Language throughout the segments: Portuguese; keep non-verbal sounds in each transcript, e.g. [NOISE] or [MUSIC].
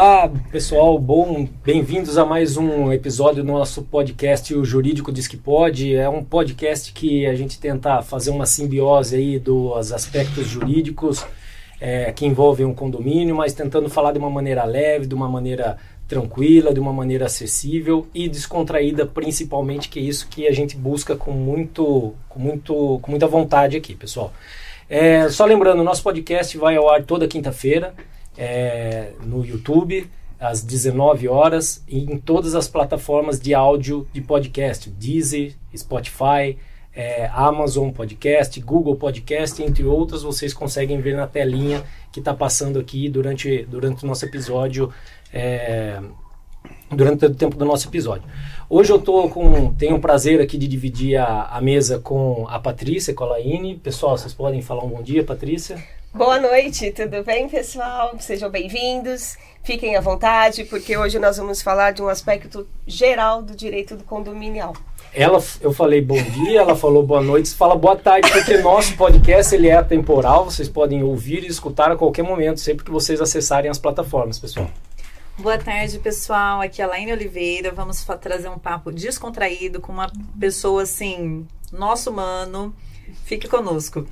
Olá, pessoal, bom, bem-vindos a mais um episódio do nosso podcast O Jurídico Diz que Pode. É um podcast que a gente tenta fazer uma simbiose aí dos aspectos jurídicos é, que envolvem um condomínio, mas tentando falar de uma maneira leve, de uma maneira tranquila, de uma maneira acessível e descontraída, principalmente, que é isso que a gente busca com muito, com muito, com muita vontade aqui, pessoal. É, só lembrando, nosso podcast vai ao ar toda quinta-feira é, no YouTube às 19 horas e em todas as plataformas de áudio de podcast, Deezer, Spotify, é, Amazon Podcast, Google Podcast, entre outras, vocês conseguem ver na telinha que está passando aqui durante, durante o nosso episódio, é, durante o tempo do nosso episódio. Hoje eu tô com, tenho o prazer aqui de dividir a, a mesa com a Patrícia Colaini. Pessoal, vocês podem falar um bom dia, Patrícia? Boa noite, tudo bem, pessoal? Sejam bem-vindos. Fiquem à vontade, porque hoje nós vamos falar de um aspecto geral do direito do condominial. Ela, eu falei bom dia, ela falou boa noite, fala boa tarde, porque nosso podcast ele é atemporal, vocês podem ouvir e escutar a qualquer momento, sempre que vocês acessarem as plataformas, pessoal. Boa tarde, pessoal. Aqui é a Laine Oliveira. Vamos trazer um papo descontraído com uma pessoa assim, nosso humano. Fique conosco.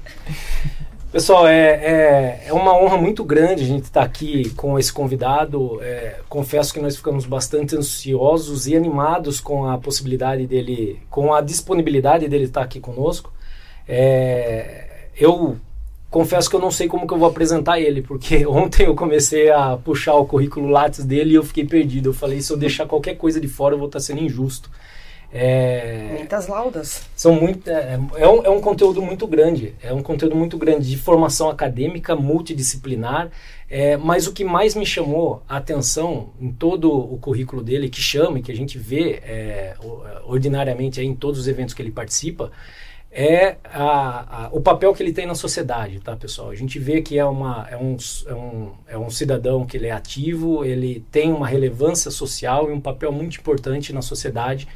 Pessoal, é, é, é, uma honra muito grande a gente estar tá aqui com esse convidado. É, confesso que nós ficamos bastante ansiosos e animados com a possibilidade dele, com a disponibilidade dele estar tá aqui conosco. É, eu confesso que eu não sei como que eu vou apresentar ele, porque [LAUGHS] ontem eu comecei a puxar o currículo Lattes dele e eu fiquei perdido. Eu falei, se eu deixar qualquer coisa de fora, eu vou estar tá sendo injusto. É, Muitas laudas. São muito, é, é, um, é um conteúdo muito grande, é um conteúdo muito grande de formação acadêmica, multidisciplinar, é, mas o que mais me chamou a atenção em todo o currículo dele, que chama e que a gente vê é, ordinariamente em todos os eventos que ele participa, é a, a, o papel que ele tem na sociedade, tá, pessoal? A gente vê que é, uma, é, um, é, um, é um cidadão que ele é ativo, ele tem uma relevância social e um papel muito importante na sociedade,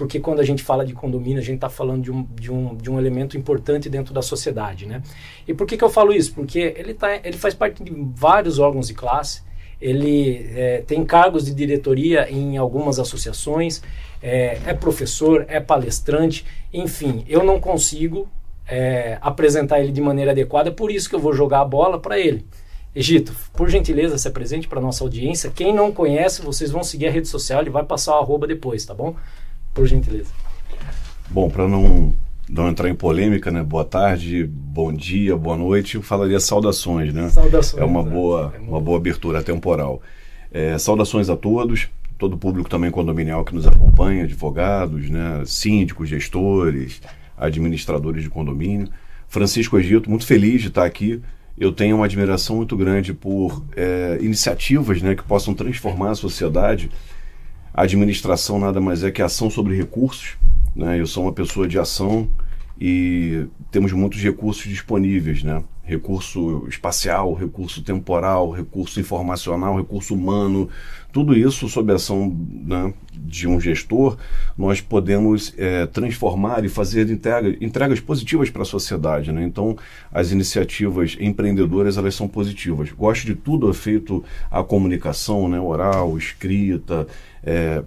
porque quando a gente fala de condomínio, a gente está falando de um, de, um, de um elemento importante dentro da sociedade, né? E por que, que eu falo isso? Porque ele, tá, ele faz parte de vários órgãos de classe, ele é, tem cargos de diretoria em algumas associações, é, é, professor, é palestrante, enfim, eu não consigo é, apresentar ele de maneira adequada, por isso que eu vou jogar a bola para ele. Egito, por gentileza, se apresente para nossa audiência. Quem não conhece, vocês vão seguir a rede social, ele vai passar o arroba depois, tá bom? Por gentileza. Bom, para não, não entrar em polêmica, né? Boa tarde, bom dia, boa noite, eu falaria saudações, né? Saudações. É uma boa, é uma boa abertura temporal. É, saudações a todos, todo o público também condominial que nos acompanha, advogados, né? síndicos, gestores, administradores de condomínio. Francisco Egito, muito feliz de estar aqui. Eu tenho uma admiração muito grande por é, iniciativas né, que possam transformar a sociedade administração nada mais é que ação sobre recursos. Né? Eu sou uma pessoa de ação e temos muitos recursos disponíveis, né? Recurso espacial, recurso temporal, recurso informacional, recurso humano, tudo isso sob a ação né, de um gestor, nós podemos é, transformar e fazer entrega, entregas positivas para a sociedade. Né? Então, as iniciativas empreendedoras elas são positivas. Gosto de tudo feito a comunicação, né, oral, escrita, é,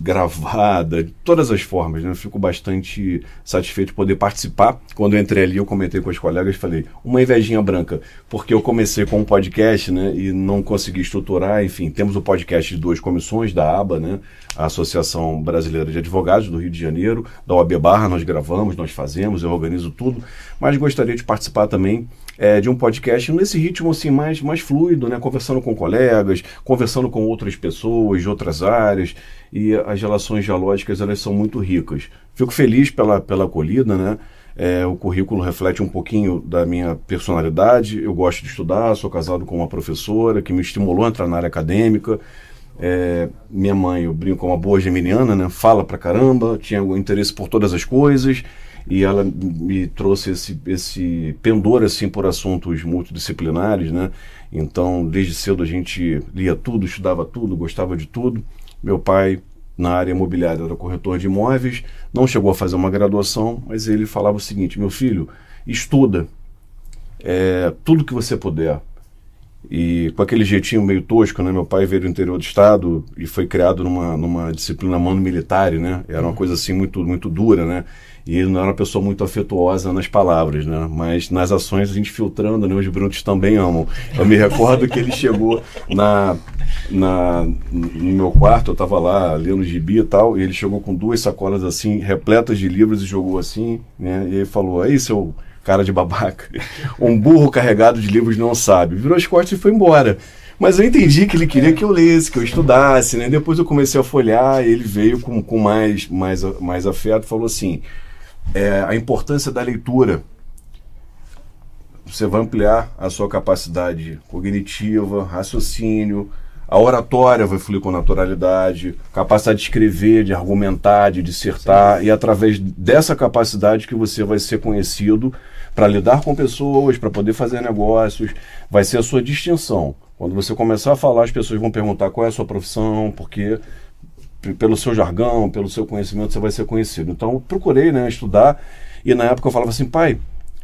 gravada, de todas as formas. Né? Eu fico bastante satisfeito de poder participar. Quando entrei ali, eu comentei com os colegas, falei, uma invejinha branca, porque eu comecei com um podcast né, e não consegui estruturar. Enfim, temos o podcast de duas comissões da ABA, né, a Associação Brasileira de Advogados do Rio de Janeiro, da OAB Barra, nós gravamos, nós fazemos, eu organizo tudo, mas gostaria de participar também é, de um podcast nesse ritmo assim mais, mais fluido, né? conversando com colegas, conversando com outras pessoas de outras áreas e as relações dialógicas elas são muito ricas. Fico feliz pela, pela acolhida, né? É, o currículo reflete um pouquinho da minha personalidade. Eu gosto de estudar, sou casado com uma professora que me estimulou a entrar na área acadêmica. É, minha mãe, eu brinco com uma boa geminiana, né? Fala pra caramba, tinha interesse por todas as coisas e ela me trouxe esse, esse pendor assim por assuntos multidisciplinares, né? Então, desde cedo a gente lia tudo, estudava tudo, gostava de tudo. Meu pai, na área imobiliária, era corretor de imóveis, não chegou a fazer uma graduação, mas ele falava o seguinte: meu filho, estuda é, tudo que você puder E com aquele jeitinho meio tosco, né? Meu pai veio do interior do estado e foi criado numa, numa disciplina mano militar, né? Era uma coisa assim muito, muito dura, né? E ele não era uma pessoa muito afetuosa nas palavras, né? Mas nas ações a gente filtrando, né? Os brutos também amam. Eu me recordo que ele chegou na, na, no meu quarto, eu estava lá lendo gibi e tal, e ele chegou com duas sacolas assim, repletas de livros e jogou assim, né? E ele falou, aí seu cara de babaca, um burro carregado de livros não sabe. Virou as costas e foi embora. Mas eu entendi que ele queria que eu lesse, que eu estudasse, né? Depois eu comecei a folhear, e ele veio com, com mais, mais, mais afeto falou assim, é, a importância da leitura. Você vai ampliar a sua capacidade cognitiva, raciocínio, a oratória vai fluir com naturalidade, capacidade de escrever, de argumentar, de dissertar, Sim. e através dessa capacidade que você vai ser conhecido para lidar com pessoas, para poder fazer negócios, vai ser a sua distinção. Quando você começar a falar, as pessoas vão perguntar qual é a sua profissão, porque pelo seu jargão, pelo seu conhecimento, você vai ser conhecido. Então, procurei né, estudar, e na época eu falava assim, pai,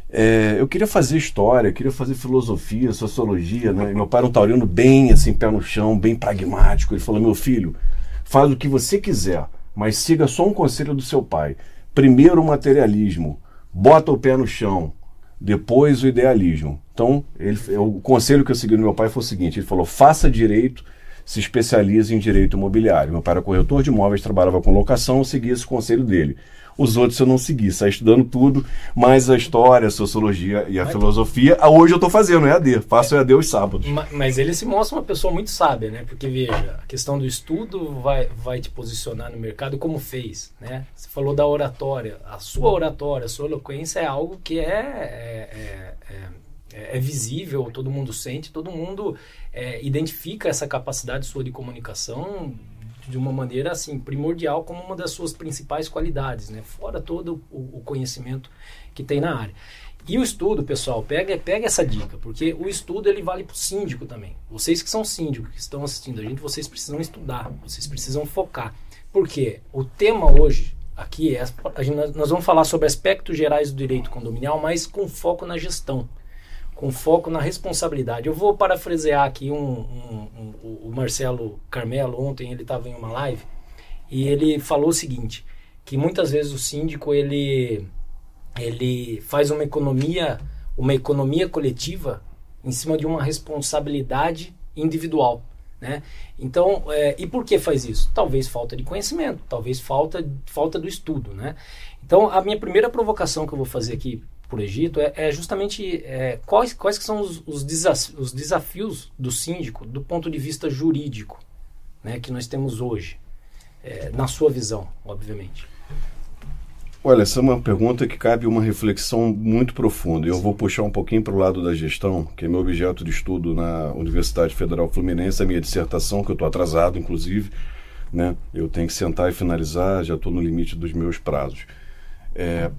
é, eu queria fazer história, queria fazer filosofia, sociologia, né? Meu pai era um taurino bem assim, pé no chão, bem pragmático. Ele falou: meu filho, faz o que você quiser, mas siga só um conselho do seu pai. Primeiro o materialismo, bota o pé no chão, depois o idealismo. Então, ele, o conselho que eu segui do meu pai foi o seguinte: ele falou, faça direito, se especialize em direito imobiliário. Meu pai era corretor de imóveis, trabalhava com locação, eu segui esse conselho dele. Os outros eu não segui, saí estudando tudo, mas a história, a sociologia e a mas filosofia, hoje eu estou fazendo EAD, faço EAD os sábados. Mas ele se mostra uma pessoa muito sábia, né? Porque veja, a questão do estudo vai, vai te posicionar no mercado como fez, né? Você falou da oratória, a sua oratória, a sua eloquência é algo que é, é, é, é, é visível, todo mundo sente, todo mundo é, identifica essa capacidade sua de comunicação de uma maneira assim primordial como uma das suas principais qualidades, né? Fora todo o, o conhecimento que tem na área. E o estudo, pessoal, pega, pega essa dica, porque o estudo ele vale para o síndico também. Vocês que são síndicos, que estão assistindo a gente, vocês precisam estudar, vocês precisam focar. Porque o tema hoje aqui é, gente, nós vamos falar sobre aspectos gerais do direito condominial, mas com foco na gestão com foco na responsabilidade. Eu vou parafrasear aqui um, um, um, o Marcelo Carmelo, ontem ele estava em uma live, e ele falou o seguinte, que muitas vezes o síndico ele, ele faz uma economia, uma economia coletiva em cima de uma responsabilidade individual. Né? Então, é, e por que faz isso? Talvez falta de conhecimento, talvez falta, falta do estudo. Né? Então, a minha primeira provocação que eu vou fazer aqui por Egito é, é justamente é, quais, quais que são os, os, desafios, os, desafios do síndico do ponto de vista jurídico né, que nós temos hoje, é, na sua visão, obviamente. Olha, essa é uma pergunta que cabe uma reflexão muito profunda. Eu vou puxar um pouquinho para o lado da gestão, que é meu objeto de estudo na Universidade Federal Fluminense, a minha dissertação, que eu estou atrasado, inclusive. Né? Eu tenho que sentar e finalizar, já estou no limite dos meus prazos. É,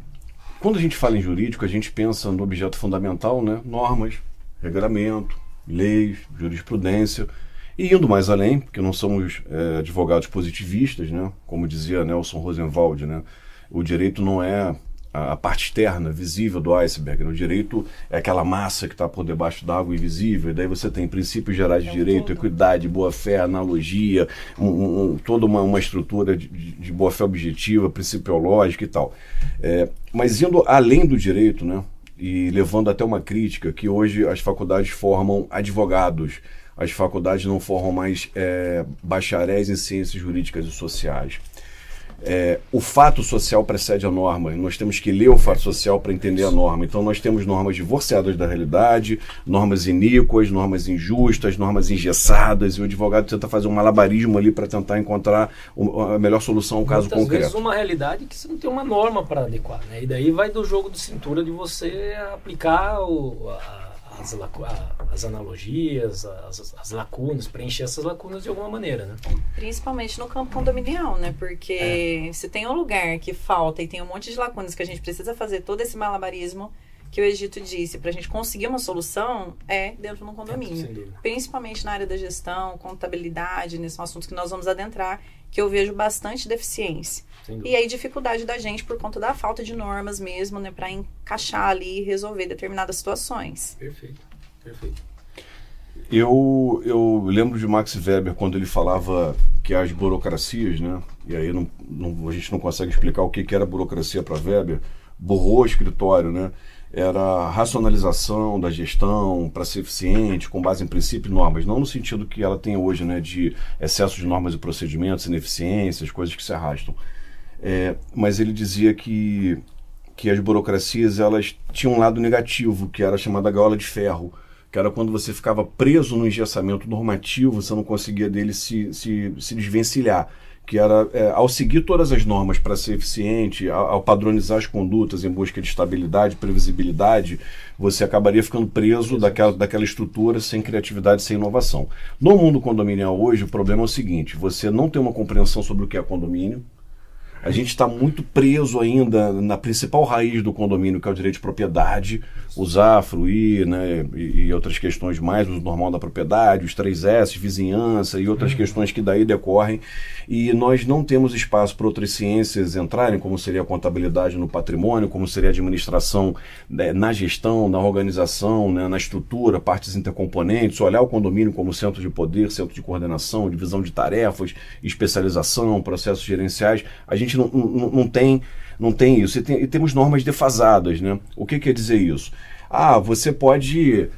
quando a gente fala em jurídico, a gente pensa no objeto fundamental, né? normas, regulamento, leis, jurisprudência. E indo mais além, porque não somos é, advogados positivistas, né? como dizia Nelson Rosenwald, né? o direito não é a, parte externa, visível do iceberg. Né? O direito é aquela massa que está por debaixo d'água invisível, e daí você tem princípios gerais de é direito, equidade, boa-fé, analogia, um, um, toda uma, uma estrutura de, de boa-fé objetiva, principiológica e tal. É, mas indo além do direito, né, e levando até uma crítica, que hoje as faculdades formam advogados, as faculdades não formam mais é, bacharéis em ciências jurídicas e sociais é, o fato social precede a norma. Nós temos que ler o fato social para entender a norma. Então, nós temos normas divorciadas da realidade, normas iníquas, normas injustas, normas engessadas, e o advogado tenta fazer um malabarismo ali para tentar encontrar a melhor solução ao caso Muitas concreto. vezes uma realidade que você não tem uma norma para adequar. Né? E daí vai do jogo de cintura de você aplicar o, a as, as analogias, as, as, lacunas, preencher essas lacunas de alguma maneira, né? Principalmente no campo condominial, né? Porque é. se tem um lugar que falta e tem um monte de lacunas que a gente precisa fazer todo esse malabarismo que o Egito disse para a gente conseguir uma solução é dentro de um condomínio. É, Principalmente na área da gestão, contabilidade, nesses assuntos que nós vamos adentrar, que eu vejo bastante deficiência. E aí dificuldade da gente por conta da falta de normas mesmo, né, para encaixar ali e resolver determinadas situações. Perfeito, perfeito. Eu, eu lembro de Max Weber quando ele falava que as burocracias, né? E aí não, não, a gente não consegue explicar o que, que era burocracia para Weber, borrou o escritório, né? Era racionalização da gestão para ser eficiente, com base em princípios e normas, não no sentido que ela tem hoje, né? De excesso de normas e procedimentos, ineficiências, coisas que se arrastam. É, mas ele dizia que, que as burocracias elas tinham um lado negativo, que era chamada gaiola de ferro que era quando você ficava preso no engessamento normativo, você não conseguia dele se, se, se desvencilhar. Que era, é, ao seguir todas as normas para ser eficiente, ao, ao, padronizar as condutas em busca de estabilidade, previsibilidade, você acabaria ficando preso daquela, daquela estrutura sem criatividade, sem inovação. No mundo condominial hoje, o problema é o seguinte: você não tem uma compreensão sobre o que é condomínio, a gente está muito preso ainda na principal raiz do condomínio, que é o direito de propriedade, usar, fruir, né, e, e outras questões mais, o normal da propriedade, os três S, vizinhança e outras uhum. questões que daí decorrem. E nós não temos espaço para outras ciências entrarem, como seria a contabilidade no patrimônio, como seria a administração né, na gestão, na organização, né, na estrutura, partes intercomponentes, olhar o condomínio como centro de poder, centro de coordenação, divisão de tarefas, especialização, processos gerenciais. A gente não, não, não tem não tem isso. E, tem, e, temos normas defasadas, né? O que quer dizer isso? Ah, você pode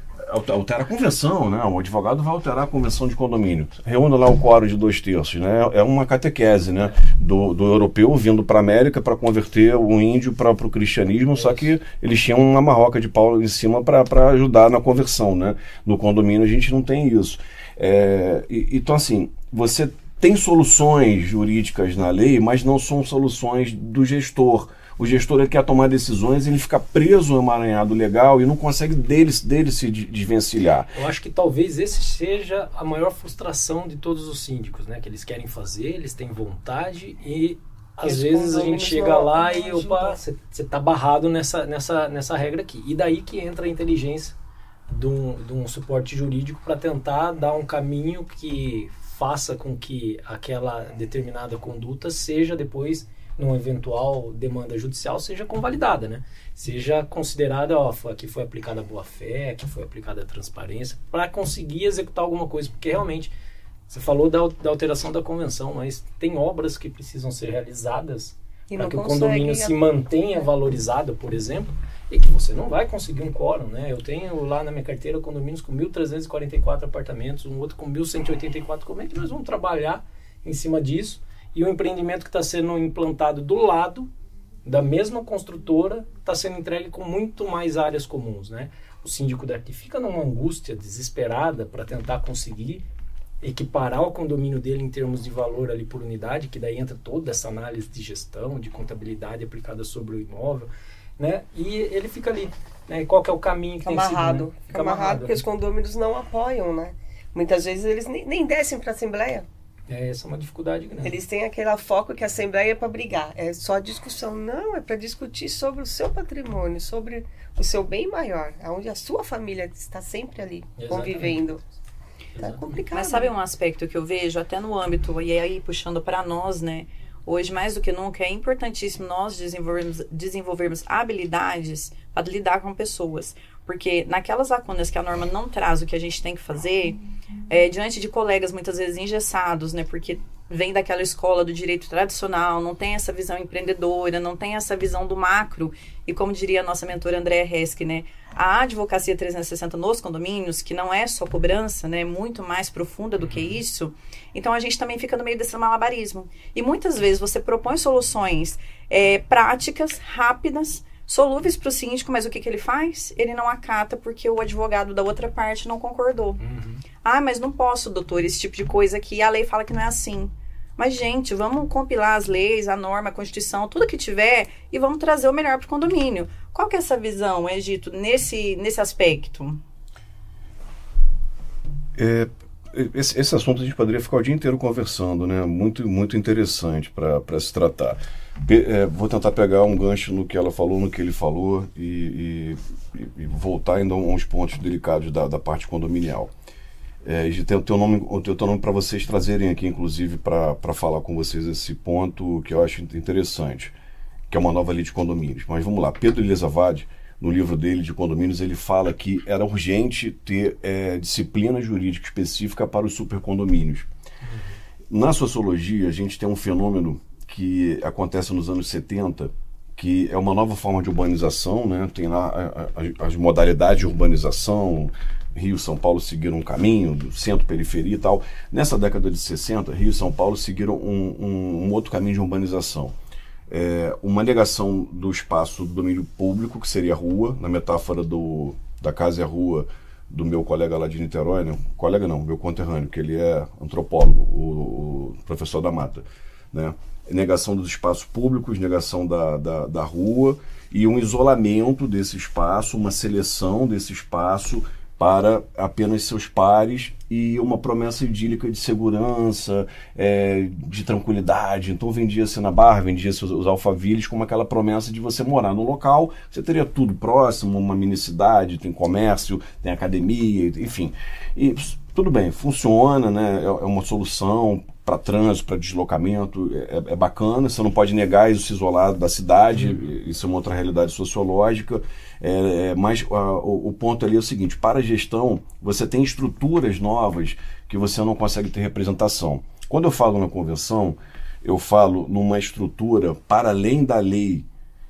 alterar a convenção, né? O advogado vai alterar a convenção de condomínio. Reúne lá o quórum de dois terços, né? É uma catequese, né? Do, do europeu vindo para a América para converter o índio para o cristianismo, só que eles tinham uma marroca de pau em cima para ajudar na conversão, né? No condomínio a gente não tem isso. É, e, então, assim, você tem soluções jurídicas na lei, mas não são soluções do gestor. O gestor ele quer tomar decisões, ele fica preso no emaranhado legal e não consegue dele, dele se desvencilhar. Eu acho que talvez esse seja a maior frustração de todos os síndicos, né? Que eles querem fazer, eles têm vontade e às vezes a gente chega lá e opa, você está barrado nessa, nessa, nessa regra aqui. E daí que entra a inteligência de um, de um suporte jurídico para tentar dar um caminho que faça com que aquela determinada conduta seja depois numa eventual demanda judicial seja convalidada, né? Seja considerada, ó, aqui foi aplicada a boa-fé, aqui foi aplicada a transparência, para conseguir executar alguma coisa, porque realmente você falou da, da alteração da convenção, mas tem obras que precisam ser realizadas para que o condomínio se mantenha valorizado, por exemplo, e que você não vai conseguir um quórum, né? Eu tenho lá na minha carteira condomínios com 1.344 apartamentos, um outro com 1.184. Como é que nós vamos trabalhar em cima disso? E o empreendimento que está sendo implantado do lado da mesma construtora está sendo entregue com muito mais áreas comuns, né? O síndico daqui fica numa angústia desesperada para tentar conseguir equiparar o condomínio dele em termos de valor ali por unidade, que daí entra toda essa análise de gestão, de contabilidade aplicada sobre o imóvel né? E ele fica ali, né? Qual que é o caminho que amarrado. tem que seguir, né? Fica, fica amarrado, porque os condôminos não apoiam, né? Muitas vezes eles nem, nem descem para a Assembleia. É, essa é uma dificuldade grande. Eles têm aquele foco que a Assembleia é para brigar, é só discussão. Não, é para discutir sobre o seu patrimônio, sobre o seu bem maior, onde a sua família está sempre ali, Exatamente. convivendo. Tá complicado. Mas sabe um aspecto que eu vejo até no âmbito, e aí puxando para nós, né? Hoje, mais do que nunca, é importantíssimo nós desenvolvermos, desenvolvermos habilidades para lidar com pessoas. Porque naquelas lacunas que a norma não traz o que a gente tem que fazer, é, diante de colegas muitas vezes engessados, né? Porque vem daquela escola do direito tradicional, não tem essa visão empreendedora, não tem essa visão do macro. E como diria a nossa mentora Andréa Resk, né? A advocacia 360 nos condomínios, que não é só cobrança, né? Muito mais profunda do que isso. Então a gente também fica no meio desse malabarismo. E muitas vezes você propõe soluções é, práticas, rápidas, solúveis para o síndico, mas o que, que ele faz? Ele não acata porque o advogado da outra parte não concordou. Uhum. Ah, mas não posso, doutor, esse tipo de coisa aqui, a lei fala que não é assim. Mas, gente, vamos compilar as leis, a norma, a Constituição, tudo que tiver e vamos trazer o melhor para o condomínio. Qual que é essa visão, Egito, nesse, nesse aspecto? É, esse, esse, assunto a gente poderia ficar o dia inteiro conversando, né? Muito, muito interessante para se tratar. É, vou tentar pegar um gancho no que ela falou, no que ele falou e, e, e voltar ainda a uns pontos delicados da, da parte condominial. É, e tem o teu nome, o teu nome para vocês trazerem aqui, inclusive, para falar com vocês esse ponto que eu acho interessante, que é uma nova lei de condomínios. Mas vamos lá, Pedro Elizavade no livro dele de condomínios, ele fala que era urgente ter é, disciplina jurídica específica para os supercondomínios. Uhum. Na sociologia, a gente tem um fenômeno que acontece nos anos 70, que é uma nova forma de urbanização, né? tem lá as modalidades de urbanização, Rio e São Paulo seguiram um caminho, centro, periferia e tal. Nessa década de 60, Rio e São Paulo seguiram um, um, um outro caminho de urbanização. É, uma negação do espaço do domínio público, que seria a rua, na metáfora do, da casa e a rua do meu colega lá de Niterói, né? colega não, meu conterrâneo, que ele é antropólogo, o, o professor da Mata. Né? Negação dos espaços públicos, negação da, da, da rua e um isolamento desse espaço, uma seleção desse espaço para apenas seus pares e uma promessa idílica de segurança, é, de tranquilidade. Então vendia-se na barra, vendia-se os, os alfavilles como aquela promessa de você morar no local, você teria tudo próximo, uma mini cidade, tem comércio, tem academia, enfim. E tudo bem, funciona, né? é, é uma solução para trânsito, para deslocamento, é, é, bacana. Você não pode negar isso isolado da cidade, uhum. isso é uma outra realidade sociológica. É, é, mas a, o, o, ponto ali é o seguinte: para a gestão, você tem estruturas novas que você não consegue ter representação. Quando eu falo na convenção, eu falo numa estrutura para além da lei.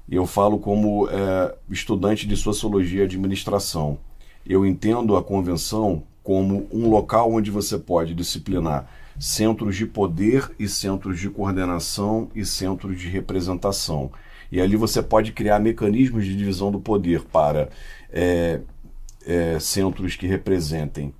Eu falo como é, estudante de sociologia e administração. Eu entendo a convenção como um local onde você pode disciplinar centros de poder e centros de coordenação e centros de representação. E ali você pode criar mecanismos de divisão do poder para é, é, centros que representem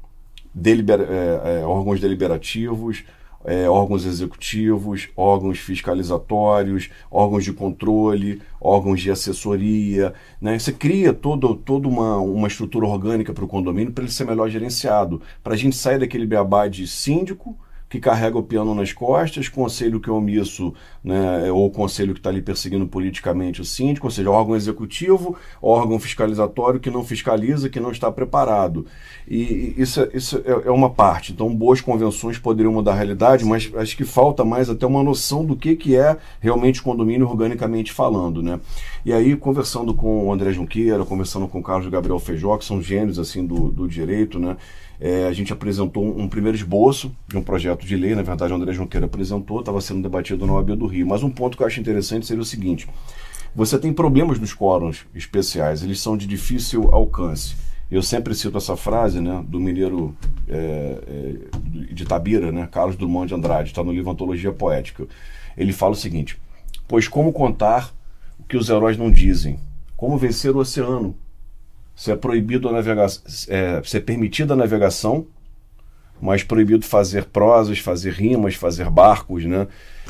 é, é órgãos deliberativos, é, órgãos executivos, órgãos fiscalizatórios, órgãos de controle, órgãos de assessoria. Né? Você cria todo, toda uma, uma estrutura orgânica para o condomínio para ele ser melhor gerenciado, para a gente sair daquele beabá de síndico que carrega o piano nas costas, conselho que é omisso, né, ou conselho que está ali perseguindo politicamente o síndico, ou seja, órgão executivo, órgão fiscalizatório que não fiscaliza, que não está preparado. E isso, é, isso é, é uma parte. Então, boas convenções poderiam mudar a realidade, mas acho que falta mais até uma noção do que, que é realmente condomínio organicamente falando. Né? E aí, conversando com o André Junqueira, conversando com o Carlos Gabriel Feijó, que são gênios assim, do, do direito, né? É, a gente apresentou um, um, primeiro esboço de um projeto de lei, na verdade o André Junqueira apresentou, estava sendo debatido na OAB do Rio. Mas um ponto que eu acho interessante seria o seguinte: você tem problemas nos quóruns especiais, eles são de difícil alcance. Eu sempre cito essa frase né, do mineiro é, é, de Tabira, né, Carlos Drummond de Andrade, está no livro Antologia Poética. Ele fala o seguinte: Pois como contar o que os heróis não dizem? Como vencer o oceano? Se é proibido a navegação, é, se é permitida a navegação, mas proibido fazer prosas, fazer rimas, fazer barcos, né?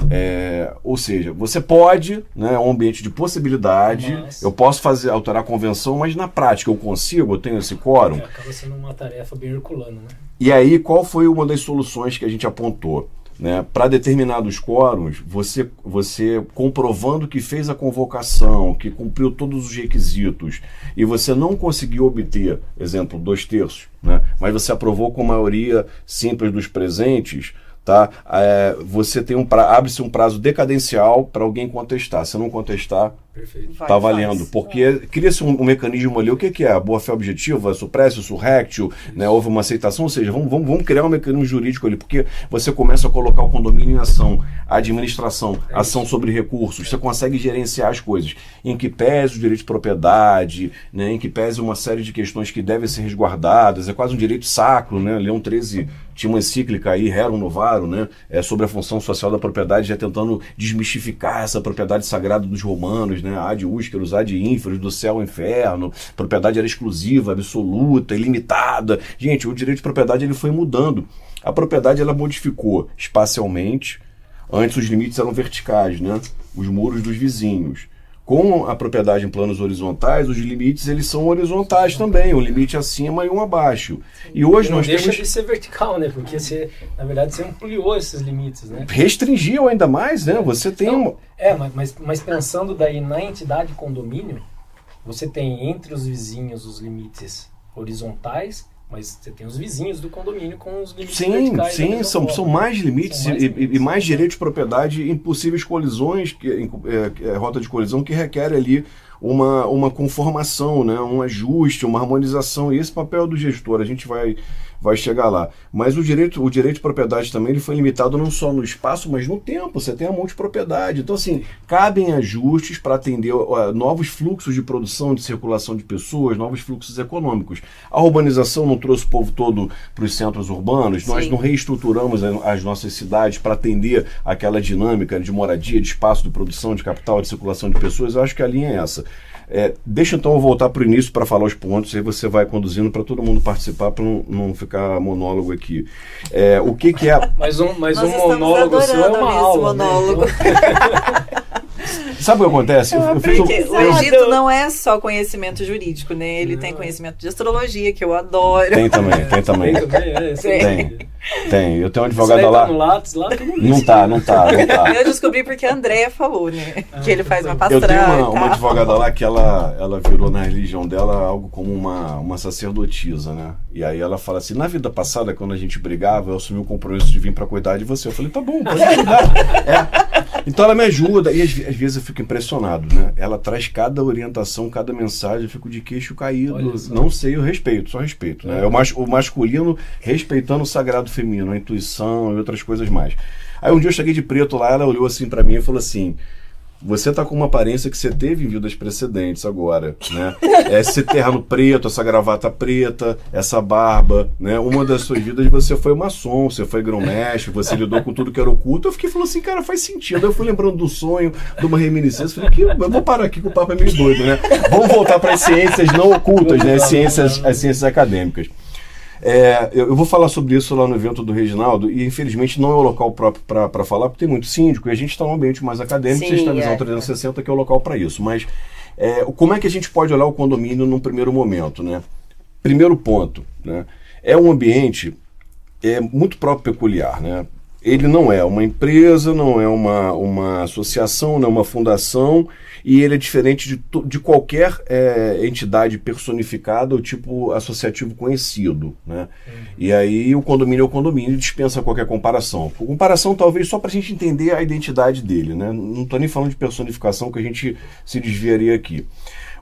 É, ou seja, você pode, né, é um ambiente de possibilidade, mas... eu posso fazer alterar a convenção, mas na prática eu consigo, eu tenho esse quórum. É, acaba sendo uma tarefa bem herculana, né? E aí, qual foi uma das soluções que a gente apontou? Né? Para determinados quóruns, você, você comprovando que fez a convocação, que cumpriu todos os requisitos, e você não conseguiu obter, exemplo, dois terços, né? mas você aprovou com maioria simples dos presentes, tá? É, você tem um pra... abre-se um prazo decadencial para alguém contestar. Se não contestar, está valendo. Faz. Porque é. cria-se um, um, mecanismo ali. O que, que é? Boa fé objetiva, supresso, surrectio, né? houve uma aceitação. Ou seja, vamos, vamos, vamos, criar um mecanismo jurídico ali. Porque você começa a colocar o condomínio em ação, a administração, é ação sobre recursos. Você consegue gerenciar as coisas. Em que pese o direito de propriedade, né? em que pese uma série de questões que devem ser resguardadas. É quase um direito sacro. Né? Leão 13 tinha uma encíclica aí, Rerum Novarum, né? É, sobre a função social da propriedade, já tentando desmistificar essa propriedade sagrada dos romanos, né? Ad úscaros, ad ínferos, do céu ao inferno. Propriedade era exclusiva, absoluta, ilimitada. Gente, o direito de propriedade ele foi mudando. A propriedade ela modificou espacialmente. Antes os limites eram verticais, né? Os muros dos vizinhos. Com a propriedade em planos horizontais, os limites eles são horizontais também, um limite acima e um abaixo. E hoje não nós deixa temos... de ser vertical, né? Porque você, na verdade, você ampliou esses limites, né? Restringiu ainda mais, né? Você tem uma... É, mas, mas pensando daí na entidade condomínio, você tem entre os vizinhos os limites horizontais mas você tem os vizinhos do condomínio com os limites sim. Sim, são, são mais limites, são mais e, limites. e, mais direitos de propriedade, impossíveis colisões, que, é, é, rota de colisão que requer ali uma, uma conformação, né? um ajuste, uma harmonização. E esse papel do gestor, a gente vai vai chegar lá. Mas o direito, o direito de propriedade também ele foi limitado não só no espaço, mas no tempo. Você tem a multipropriedade. Então, assim, cabem ajustes para atender uh, novos fluxos de produção, de circulação de pessoas, novos fluxos econômicos. A urbanização não trouxe o povo todo para os centros urbanos, Sim. nós não reestruturamos as nossas cidades para atender aquela dinâmica de moradia, de espaço de produção, de capital, de circulação de pessoas. Eu acho que a linha é essa. É, deixa então eu voltar para o início para falar os pontos, aí você vai conduzindo para todo mundo participar, para não, não, ficar monólogo aqui. É, o que, que é. [LAUGHS] Mais um, mais um monólogo seu é uma aula. Né? Monólogo. Né? [LAUGHS] Sabe o que acontece? Eu, eu. O Egito não é só conhecimento jurídico, né? Ele tem conhecimento de astrologia, que eu adoro. Tem também, tem também. Tem, é, tem. Tem. Eu tenho uma advogada lá. Tá no Lattes, lá não tá, não tá, não [LAUGHS] tá. Eu descobri porque a Andrea falou, né? Ah, que ele faz uma pastrana. Eu tenho uma, uma, advogada lá que ela, ela virou na religião dela algo como uma, uma sacerdotisa, né? E aí ela fala assim: na vida passada, quando a gente brigava, eu assumi o compromisso de vir para cuidar de você. Eu falei: tá bom, pode ajudar. [LAUGHS] é. Então ela me ajuda. E às, às, vezes eu fico impressionado, né? Ela traz cada orientação, cada mensagem, eu fico de queixo caído. Não sei, eu respeito, só respeito. Né? É. O, mas, o masculino respeitando o sagrado feminino, a intuição e outras coisas mais. Aí um dia eu cheguei de preto lá, ela olhou assim para mim e falou assim: você tá com uma aparência que você teve em vidas precedentes agora, né? É esse terno preto, essa gravata preta, essa barba, né? Uma das suas vidas você foi maçom, você foi grão-mestre, você lidou com tudo que era oculto. Eu fiquei falando assim, cara, faz sentido. Eu fui lembrando do sonho, de uma reminiscência. Falei, que, eu vou parar aqui que o papo é meio doido, né? Vamos voltar para as ciências não ocultas, né? As ciências, as ciências acadêmicas. É, eu, eu, vou falar sobre isso lá no evento do Reginaldo, e infelizmente não é o local próprio para falar, porque tem muito síndico, e a gente está num ambiente mais acadêmico, Sim, vocês estão visão é. 360, que é o local para isso. Mas é, como é que a gente pode olhar o condomínio num primeiro momento? Né? Primeiro ponto, né? é um ambiente é muito próprio peculiar. Né? Ele não é uma empresa, não é uma, uma associação, não é uma fundação, e ele é diferente de, de qualquer é, entidade personificada ou tipo associativo conhecido. Né? Uhum. E aí o condomínio é o condomínio dispensa qualquer comparação. Comparação talvez só para a gente entender a identidade dele. Né? Não estou nem falando de personificação que a gente se desviaria aqui.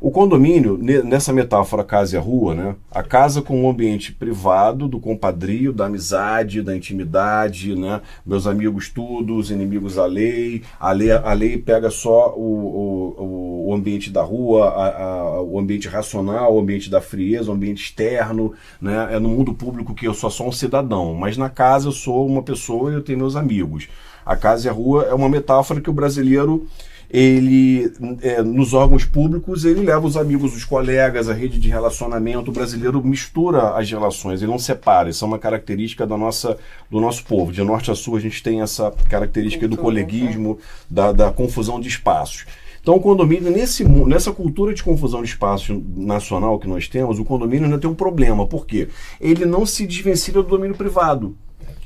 O condomínio, nessa metáfora casa e a rua, né? A casa com um ambiente privado, do compadrio, da amizade, da intimidade, né? Meus amigos tudo, os inimigos a lei. A lei, a lei pega só o, o, o ambiente da rua, a, a, o ambiente racional, o ambiente da frieza, o ambiente externo, né? É no mundo público que eu sou só um cidadão, mas na casa eu sou uma pessoa e eu tenho meus amigos. A casa e a rua é uma metáfora que o brasileiro ele é, nos órgãos públicos ele leva os amigos, os colegas, a rede de relacionamento. O brasileiro mistura as relações, ele não separa. Isso é uma característica da nossa, do nosso povo. De norte a sul a gente tem essa característica do coleguismo, da, da confusão de espaços. Então, o condomínio, nesse, nessa cultura de confusão de espaço nacional que nós temos, o condomínio ainda tem um problema. Por quê? Ele não se desvencilha do domínio privado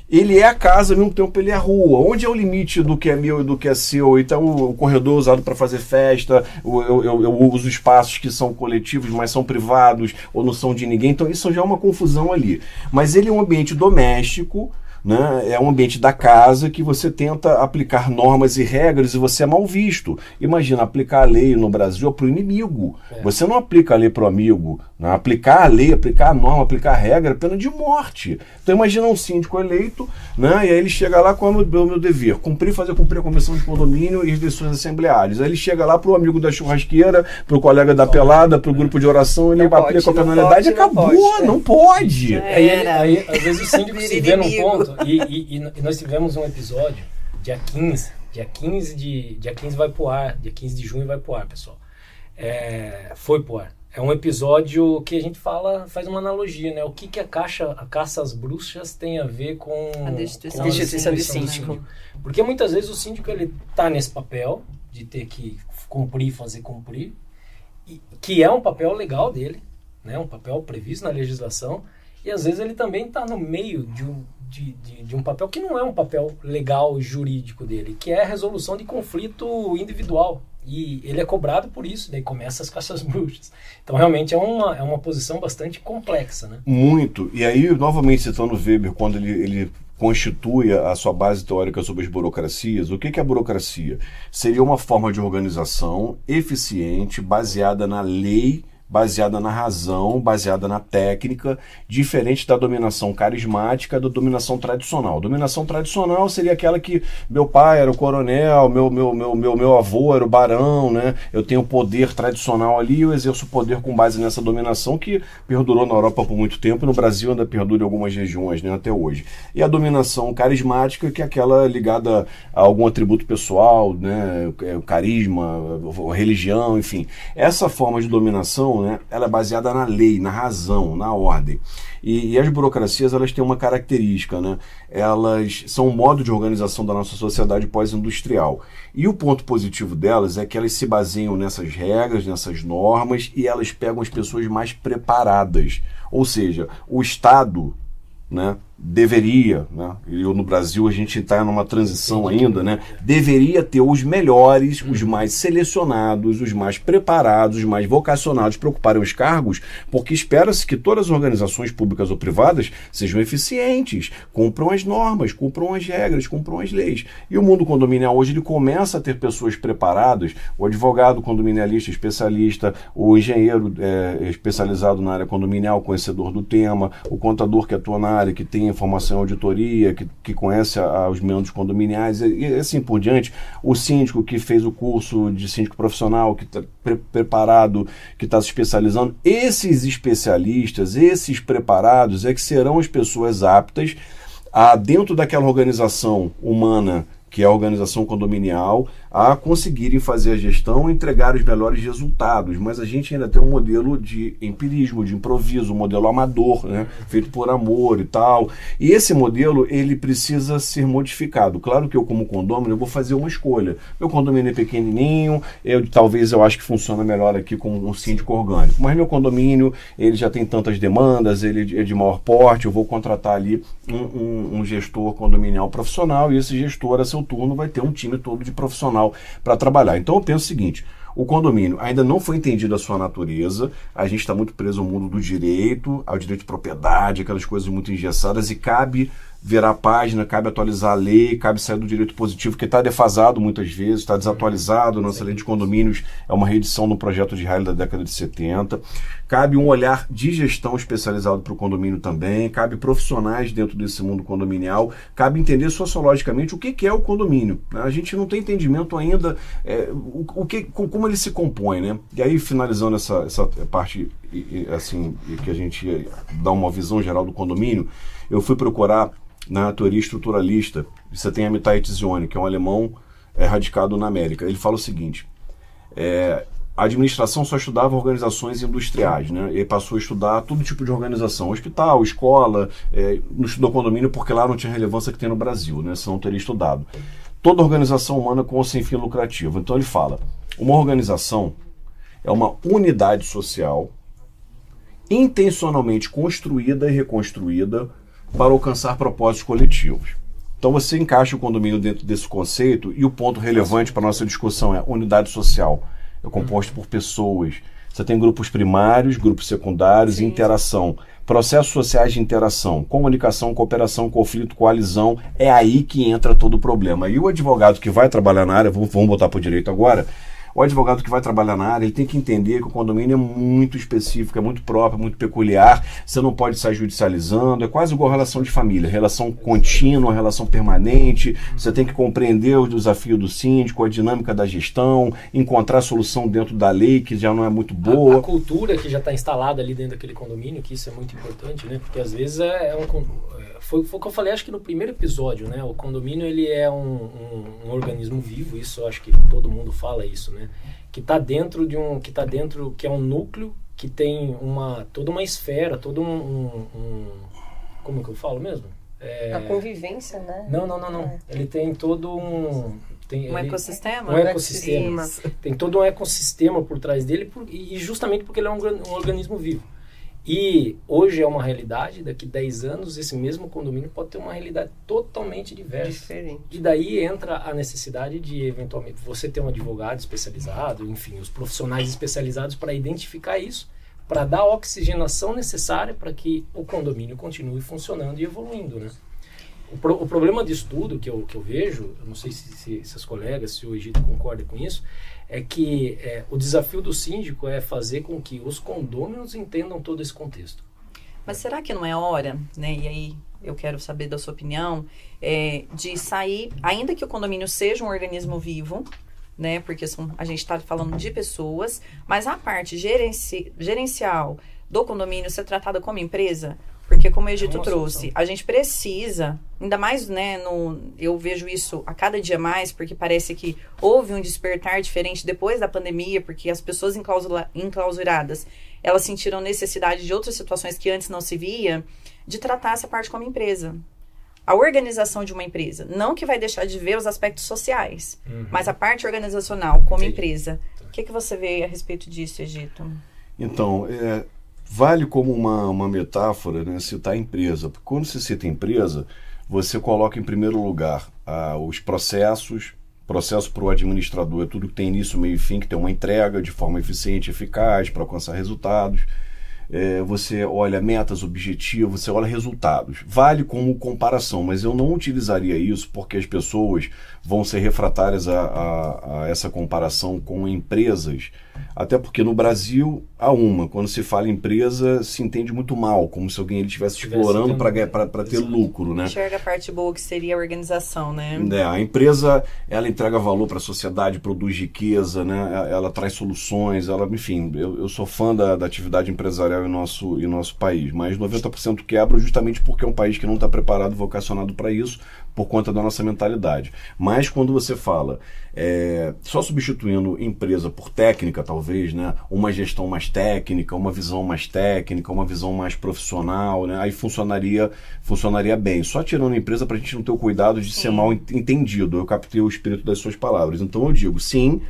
ele é a casa, ao mesmo tempo ele é a rua. Onde é o limite do que é meu e do que é seu? Então, o corredor usado para fazer festa, eu, eu, eu, uso espaços que são coletivos, mas são privados ou não são de ninguém. Então, isso já é uma confusão ali. Mas ele é um ambiente doméstico né? É um ambiente da casa que você tenta aplicar normas e regras e você é mal visto. Imagina aplicar a lei no Brasil para o inimigo. É. Você não aplica a lei para o amigo. Né? Aplicar a lei, aplicar a norma, aplicar a regra é pena de morte. Então imagina um síndico eleito, né? e aí ele chega lá com o meu, meu dever, cumprir, fazer cumprir a convenção de condomínio e as decisões assembleárias. Aí ele chega lá para o amigo da churrasqueira, para o colega da pelada, para o grupo de oração, ele não aplica pode, a penalidade e acabou. Não pode. Não pode. Aí, aí, às vezes o síndico se vê num ponto e, e, e, nós tivemos um episódio, dia 15, dia 15 de. Dia 15 vai pro ar, dia 15 de junho vai pro ar, pessoal. É, foi pro ar. É um episódio que a gente fala, faz uma analogia, né? O que, que a, caixa, a caça às bruxas tem a ver com a destituição, com a destituição de síndico. Porque muitas vezes o síndico ele tá nesse papel de ter que cumprir, fazer cumprir, e, que é um papel legal dele, né? Um papel previsto na legislação, e às vezes ele também está no meio de um, de, de, de, um papel que não é um papel legal jurídico dele, que é a resolução de conflito individual. E ele é cobrado por isso, daí começa as caças [LAUGHS] bruxas. Então, realmente, é uma, é uma posição bastante complexa, né? Muito. E aí, novamente, citando Weber, quando ele, ele constitui a sua base teórica sobre as burocracias, o que, é a burocracia? Seria uma forma de organização eficiente, baseada na lei baseada na razão, baseada na técnica, diferente da dominação carismática da dominação tradicional. Dominação tradicional seria aquela que meu pai era o coronel, meu, meu, meu, meu, meu avô era o barão, né? Eu tenho poder tradicional ali, eu exerço poder com base nessa dominação que perdurou na Europa por muito tempo e no Brasil ainda perdura em algumas regiões, né, até hoje. E a dominação carismática, que é aquela ligada a algum atributo pessoal, né, é, carisma, religião, enfim. Essa forma de dominação né, ela é baseada na lei, na razão, na ordem. E, e, as burocracias elas têm uma característica, né? Elas são um modo de organização da nossa sociedade pós-industrial. E o ponto positivo delas é que elas se baseiam nessas regras, nessas normas e elas pegam as pessoas mais preparadas. Ou seja, o Estado, né? Deveria, né? e no Brasil a gente está numa transição ainda, né? deveria ter os melhores, os uhum. mais selecionados, os mais preparados, os mais vocacionados para ocuparem os cargos, porque espera-se que todas as organizações públicas ou privadas sejam eficientes, cumpram as normas, cumpram as regras, cumpram as leis. E o mundo condominial hoje ele começa a ter pessoas preparadas, o advogado condominialista especialista, o engenheiro é, especializado na área condominial, conhecedor do tema, o contador que atua na área, que tem formação em auditoria, que, que conhece a, os membros condominiais e, e, assim por diante. O síndico que fez o curso de síndico profissional, que está pre preparado, que está se especializando. Esses especialistas, esses preparados, é que serão as pessoas aptas a, dentro daquela organização humana que é a organização condominial, a conseguirem fazer a gestão e entregar os melhores resultados. Mas a gente ainda tem um modelo de empirismo, de improviso, um modelo amador, né? feito por amor e tal. E esse modelo ele precisa ser modificado. Claro que eu, como condomínio, eu vou fazer uma escolha. Meu condomínio é pequenininho, eu, talvez eu acho que funciona melhor aqui com um síndico orgânico. Mas meu condomínio ele já tem tantas demandas, ele é de maior porte, eu vou contratar ali um, um, um gestor condominial profissional e esse gestor a seu turno vai ter um time todo de profissional para trabalhar. Então eu penso o seguinte: o condomínio ainda não foi entendido a sua natureza, a gente está muito preso ao mundo do direito, ao direito de propriedade, aquelas coisas muito engessadas, e cabe virar a página, cabe atualizar a lei, cabe sair do direito positivo, que está defasado muitas vezes, está desatualizado. Nossa lei de condomínios é uma reedição no projeto de raio da década de 70. Cabe um olhar de gestão especializado para o condomínio também, cabe profissionais dentro desse mundo condominial, cabe entender sociologicamente o que, que é o condomínio. Né? A gente não tem entendimento ainda é, o, o, que, como ele se compõe. Né? E aí, finalizando essa, essa parte assim, que a gente dá uma visão geral do condomínio, eu fui procurar na teoria estruturalista. Você tem a Tizione, que é um alemão é, radicado na América. Ele fala o seguinte: é, a administração só estudava organizações industriais, né? Ele passou a estudar todo tipo de organização, hospital, escola, é, não estudou condomínio porque lá não tinha relevância que tem no Brasil, né? Senão teria estudado. Toda organização humana com ou sem fim lucrativo. Então ele fala: uma organização é uma unidade social intencionalmente construída e reconstruída para alcançar propósitos coletivos. Então você encaixa o condomínio dentro desse conceito e o ponto relevante para nossa discussão é unidade social. É composto por pessoas. Você tem grupos primários, grupos secundários e interação. Processos sociais de interação, comunicação, cooperação, conflito, coalizão. É aí que entra todo o problema. E o advogado que vai trabalhar na área, vamos, vamos botar para o direito agora, o advogado que vai trabalhar na área, ele tem que entender que o condomínio é muito específico, é muito próprio, é muito peculiar. Você não pode sair judicializando, é quase igual relação de família, relação contínua, relação permanente. Você tem que compreender o desafio do síndico, a dinâmica da gestão, encontrar solução dentro da lei que já não é muito boa. A, a cultura que já está instalada ali dentro daquele condomínio, que isso é muito importante, né? Porque às vezes é, é um foi, foi o que eu falei, acho que no primeiro episódio, né? O condomínio ele é um, um, um organismo vivo, isso acho que todo mundo fala isso, né? Que está dentro de um, que tá dentro, que é um núcleo que tem uma toda uma esfera, todo um, um como que eu falo mesmo? É... A convivência, né? Não, não, não, não. É. Ele tem todo um tem, um ele, ecossistema? Um ecossistema. Tem todo um ecossistema por trás dele por, e justamente porque ele é um, um organismo vivo. E hoje é uma realidade, daqui 10 anos esse mesmo condomínio pode ter uma realidade totalmente diversa. Diferente. E daí entra a necessidade de, eventualmente, você ter um advogado especializado, enfim, os profissionais especializados para identificar isso, para dar a oxigenação necessária para que o condomínio continue funcionando e evoluindo, né? o, pro, o, problema disso tudo que eu, que eu vejo, eu não sei se, se, se as colegas, se o Egito concorda com isso, é que é, o desafio do síndico é fazer com que os condôminos entendam todo esse contexto. Mas será que não é hora, né? E aí eu quero saber da sua opinião, é, de sair, ainda que o condomínio seja um organismo vivo, né? Porque são, a gente está falando de pessoas, mas a parte gerenci, gerencial do condomínio ser tratada como empresa, porque como o Egito é trouxe, solução. a gente precisa, ainda mais, né, no, eu vejo isso a cada dia mais, porque parece que houve um despertar diferente depois da pandemia, porque as pessoas enclausuradas, elas sentiram necessidade de outras situações que antes não se via, de tratar essa parte como empresa. A organização de uma empresa. Não que vai deixar de ver os aspectos sociais, uhum. mas a parte organizacional como Entendi. empresa. O que, que você vê a respeito disso, Egito? Então, é, vale como uma, uma metáfora né, citar empresa. Porque quando se cita empresa, você coloca em primeiro lugar ah, os processos. Processo para o administrador é tudo que tem início, meio e fim, que tem uma entrega de forma eficiente e eficaz para alcançar resultados é, você olha metas, objetivos, você olha resultados. Vale como comparação, mas eu não utilizaria isso porque as pessoas vão ser refratárias a, a, a essa comparação com empresas. Até porque no Brasil há uma. Quando se fala empresa, se entende muito mal, como se alguém estivesse explorando para ter lucro. Né? Enxerga a parte boa que seria a organização, né? É, a empresa ela entrega valor para a sociedade, produz riqueza, né? ela traz soluções, ela, enfim, eu, eu sou fã da, da atividade empresarial em nosso, em nosso país, mas 90% quebra justamente porque é um país que não está preparado, vocacionado para isso, por conta da nossa mentalidade. Mas quando você fala é, só substituindo empresa por técnica, talvez, né? uma gestão mais técnica, uma visão mais técnica, uma visão mais profissional, né? aí funcionaria, funcionaria bem. Só tirando a empresa para a gente não ter o cuidado de sim. ser mal entendido. Eu captei o espírito das suas palavras. Então eu digo, sim,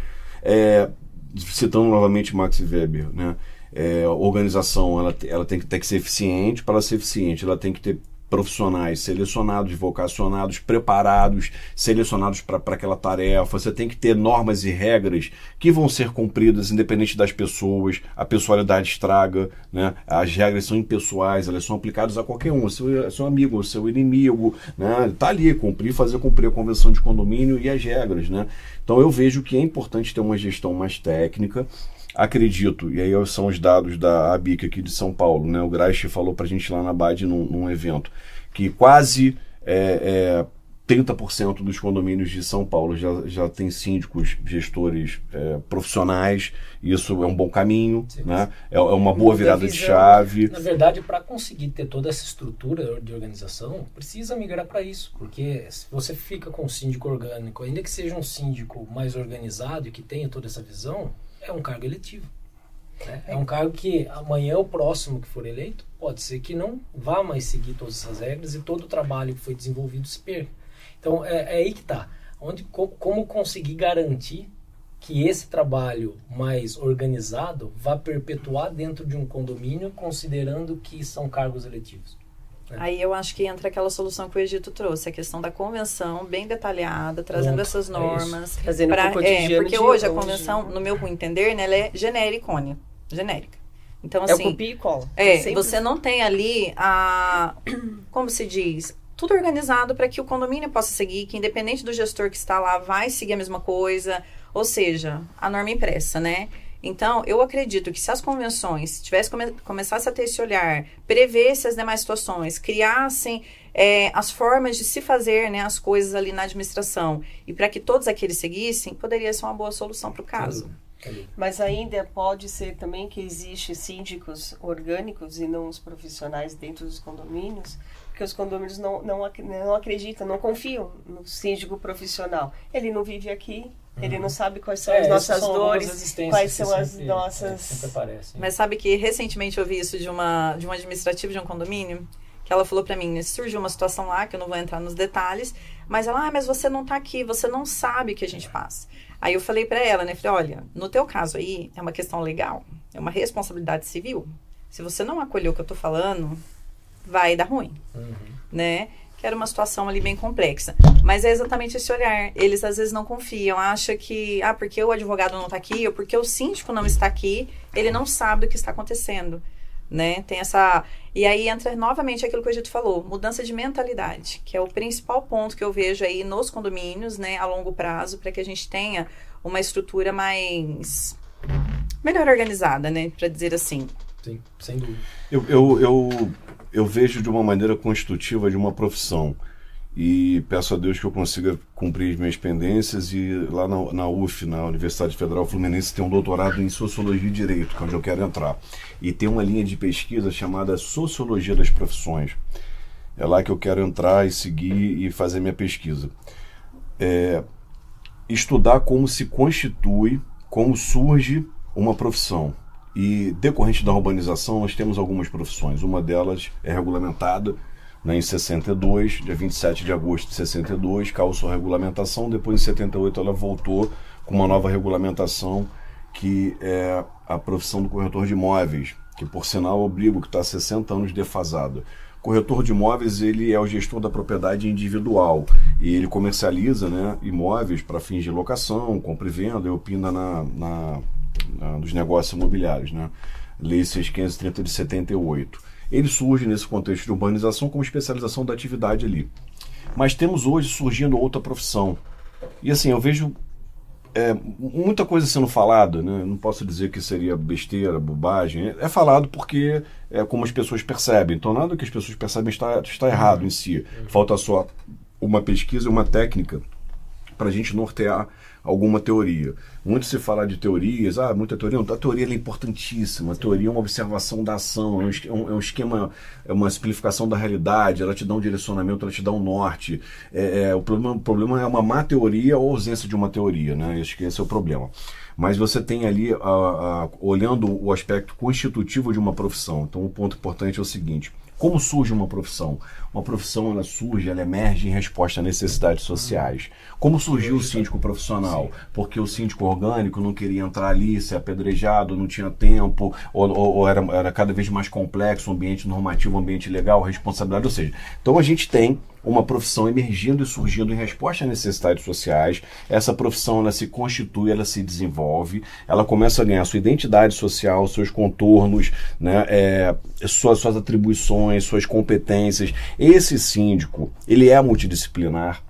é, citando novamente Max Weber, né? É, organização ela, ela tem que ter que ser eficiente. Para ser eficiente, ela tem que ter profissionais selecionados, vocacionados, preparados, selecionados para aquela tarefa. Você tem que ter normas e regras que vão ser cumpridas independente das pessoas. A pessoalidade estraga, né? As regras são impessoais, elas são aplicadas a qualquer um, seu, seu amigo, seu inimigo, né? Tá ali, cumprir, fazer cumprir a convenção de condomínio e as regras, né? Então eu vejo que é importante ter uma gestão mais técnica, acredito, e aí são os dados da ABIC aqui de São Paulo, né? O Graich falou para a gente lá na BAD num, num evento, que quase é, é, 30% dos condomínios de São Paulo já, já tem síndicos, gestores é, profissionais, isso é um bom caminho, Sim, né? é, é uma boa virada de chave. Na verdade, para conseguir ter toda essa estrutura de organização, precisa migrar para isso, porque se você fica com um síndico orgânico, ainda que seja um síndico mais organizado e que tenha toda essa visão, é um cargo eletivo. Né? É um cargo que amanhã o próximo que for eleito pode ser que não vá mais seguir todas essas regras e todo o trabalho que foi desenvolvido se perca. Então é, é aí que está. Onde, como conseguir garantir que esse trabalho mais organizado vá perpetuar dentro de um condomínio, considerando que são cargos eletivos? É. Aí eu acho que entra aquela solução que o Egito trouxe, a questão da convenção bem detalhada, trazendo essas é normas. É Trazendo pra, é, porque hoje a convenção, no meu entender, né, ela é genérica, genérica. Então, assim, é o copia e cola. É, Sempre. você não tem ali a, [CLEARS THROAT] como se diz, tudo organizado para que o condomínio possa seguir, que independente do gestor que está lá, vai seguir a mesma coisa, ou seja, a norma impressa, né? Então, eu acredito que se as convenções tivessem come, começasse a ter esse olhar, prevesse as demais situações, criassem é, as formas de se fazer né, as coisas ali na administração e para que todos aqueles seguissem, poderia ser uma boa solução para o caso. Mas ainda pode ser também que existe síndicos orgânicos e não os profissionais dentro dos condomínios, porque os condomínios não, não, não acreditam, não confiam no síndico profissional. Ele não vive aqui, ele não sabe quais são é, as nossas são dores, quais são as sempre, nossas. É, Mas sabe que recentemente eu vi isso de uma de um administrativo de um condomínio, que ela falou para mim, surgiu uma situação lá que eu não vou entrar nos detalhes, mas ela, ah, mas você não tá aqui, você não sabe o que a gente passa. Aí eu falei para ela, né, falei, olha, no teu caso aí é uma questão legal, é uma responsabilidade civil. Se você não acolheu o que eu tô falando, vai dar ruim, uhum. né? Que era uma situação ali bem complexa. Mas é exatamente esse olhar. Eles às vezes não confiam, acham que, ah, porque o advogado não está aqui, ou porque o síndico não está aqui, ele não sabe do que está acontecendo. né? Tem essa e aí entra novamente aquilo que o Egito falou, mudança de mentalidade, que é o principal ponto que eu vejo aí nos condomínios, né, a longo prazo, para que a gente tenha uma estrutura mais melhor organizada, né, para dizer assim. Sim, sem dúvida. Eu, eu, eu, eu vejo de uma maneira constitutiva de uma profissão e peço a Deus que eu consiga cumprir as minhas pendências e lá na, na UF, na Universidade Federal Fluminense, tem um doutorado em Sociologia e Direito, que é onde eu quero entrar. E tem uma linha de pesquisa chamada Sociologia das Profissões. É lá que eu quero entrar e seguir e fazer minha pesquisa. É, estudar como se constitui, como surge uma profissão. E decorrente da urbanização, nós temos algumas profissões. Uma delas é regulamentada, né, em 62, dia 27 de agosto de 62, causou regulamentação. Depois, em 78, ela voltou com uma nova regulamentação, que é a profissão do corretor de imóveis, que, por sinal, obriga que está há 60 anos defasado. Corretor de imóveis ele é o gestor da propriedade individual e ele comercializa né, imóveis para fins de locação, compra e venda e opina na, na, nos negócios imobiliários. Né? Lei 6530 de 78 ele surge nesse contexto de urbanização como especialização da atividade ali. Mas temos hoje surgindo outra profissão. E assim, eu vejo é, muita coisa sendo falada, né? não posso dizer que seria besteira, bobagem. É falado porque é como as pessoas percebem. Então, nada que as pessoas percebem está, está errado em si. Falta só uma pesquisa e uma técnica para a gente nortear alguma teoria. Muito se fala de teorias, ah, muita teoria. Não, a teoria é importantíssima. A teoria é uma observação da ação, é, é um, é um, esquema, é uma simplificação da realidade, ela te dá um direcionamento, ela te dá um norte. É, é, o, problema, o problema é uma má teoria ou ausência de uma teoria, né? Acho que esse é o problema mas você tem ali, a, a, olhando o aspecto constitutivo de uma profissão. Então, o ponto importante é o seguinte: como surge uma profissão? Uma profissão ela surge, ela emerge em resposta a necessidades sociais. Como surgiu o síndico profissional? Porque o síndico orgânico não queria entrar ali, ser apedrejado, não tinha tempo, ou, ou, ou era, era cada vez mais complexo o ambiente normativo, o ambiente legal, responsabilidade. Ou seja, então a gente tem uma profissão emergindo e surgindo em resposta a necessidades sociais. Essa profissão ela se constitui, ela se desenvolve, ela começa a ganhar sua identidade social, seus contornos, né, é, suas, suas atribuições, suas competências. Esse síndico, ele é multidisciplinar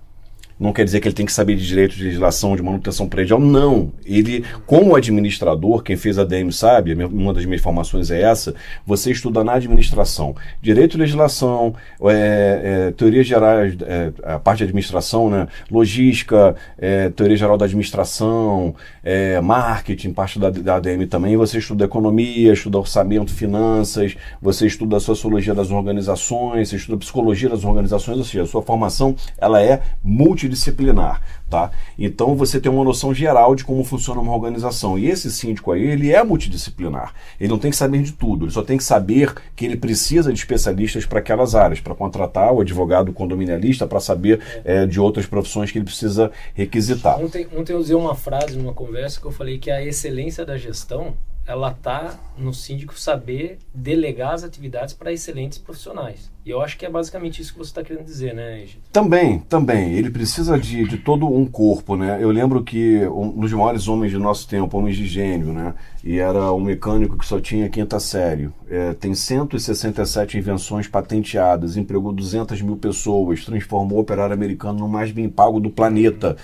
não quer dizer que ele tem que saber de direito de legislação, de manutenção predial. Não. Ele, como administrador, quem fez a DM sabe, uma das minhas formações é essa, você estuda na administração. Direito de legislação, é, é, gerais, é, a parte de administração, né? logística, é, teoria geral da administração, é, marketing, parte da, da ADM também. Você estuda economia, estuda orçamento, finanças, você estuda a sociologia das organizações, você estuda psicologia das organizações, ou seja, a sua formação ela é multi multidisciplinar, tá? Então você tem uma noção geral de como funciona uma organização. E esse síndico aí, ele é multidisciplinar. Ele não tem que saber de tudo, ele só tem que saber que ele precisa de especialistas para aquelas áreas, para contratar o advogado condominialista, para saber é, de outras profissões que ele precisa requisitar. Ontem, ontem eu usei uma frase numa conversa que eu falei que a excelência da gestão ela está no síndico saber delegar as atividades para excelentes profissionais. E eu acho que é basicamente isso que você está querendo dizer, né, Egito? Também, também. Ele precisa de, de todo um corpo, né? Eu lembro que um dos maiores homens de nosso tempo, homens de gênio, né? E era um mecânico que só tinha quinta série. É, tem 167 invenções patenteadas, empregou 200 mil pessoas, transformou o operário americano no mais bem pago do planeta.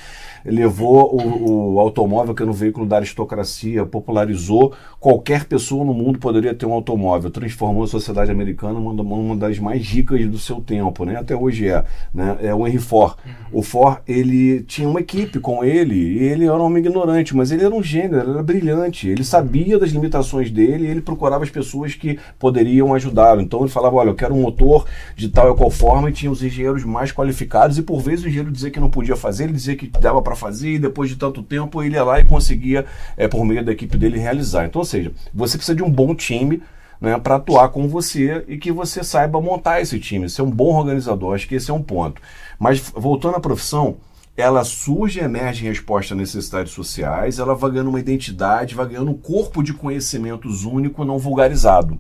Levou o, o automóvel, que era um veículo da aristocracia, popularizou. Qualquer pessoa no mundo poderia ter um automóvel. Transformou a sociedade americana numa uma das mais ricas do seu tempo, né? Até hoje é, né? É o Henry Ford. Uhum. O Ford, ele tinha uma equipe com ele, e ele era um homem ignorante, mas ele era um gênio, ele era brilhante, ele sabia das limitações dele, e ele procurava as pessoas que poderiam ajudá-lo. Então ele falava, olha, eu quero um motor de tal e qual forma, e tinha os engenheiros mais qualificados, e por vezes o engenheiro dizia que não podia fazer, ele dizia que dava para fazer, e depois de tanto tempo ele ia lá e conseguia, é, por meio da equipe dele, realizar. Então, ou seja, você precisa de um bom time, né, para atuar com você e que você saiba montar esse time, ser um bom organizador. Acho que esse é um ponto. Mas voltando à profissão, ela surge e emerge em resposta a necessidades sociais, ela vai ganhando uma identidade, vai ganhando um corpo de conhecimentos único, não vulgarizado.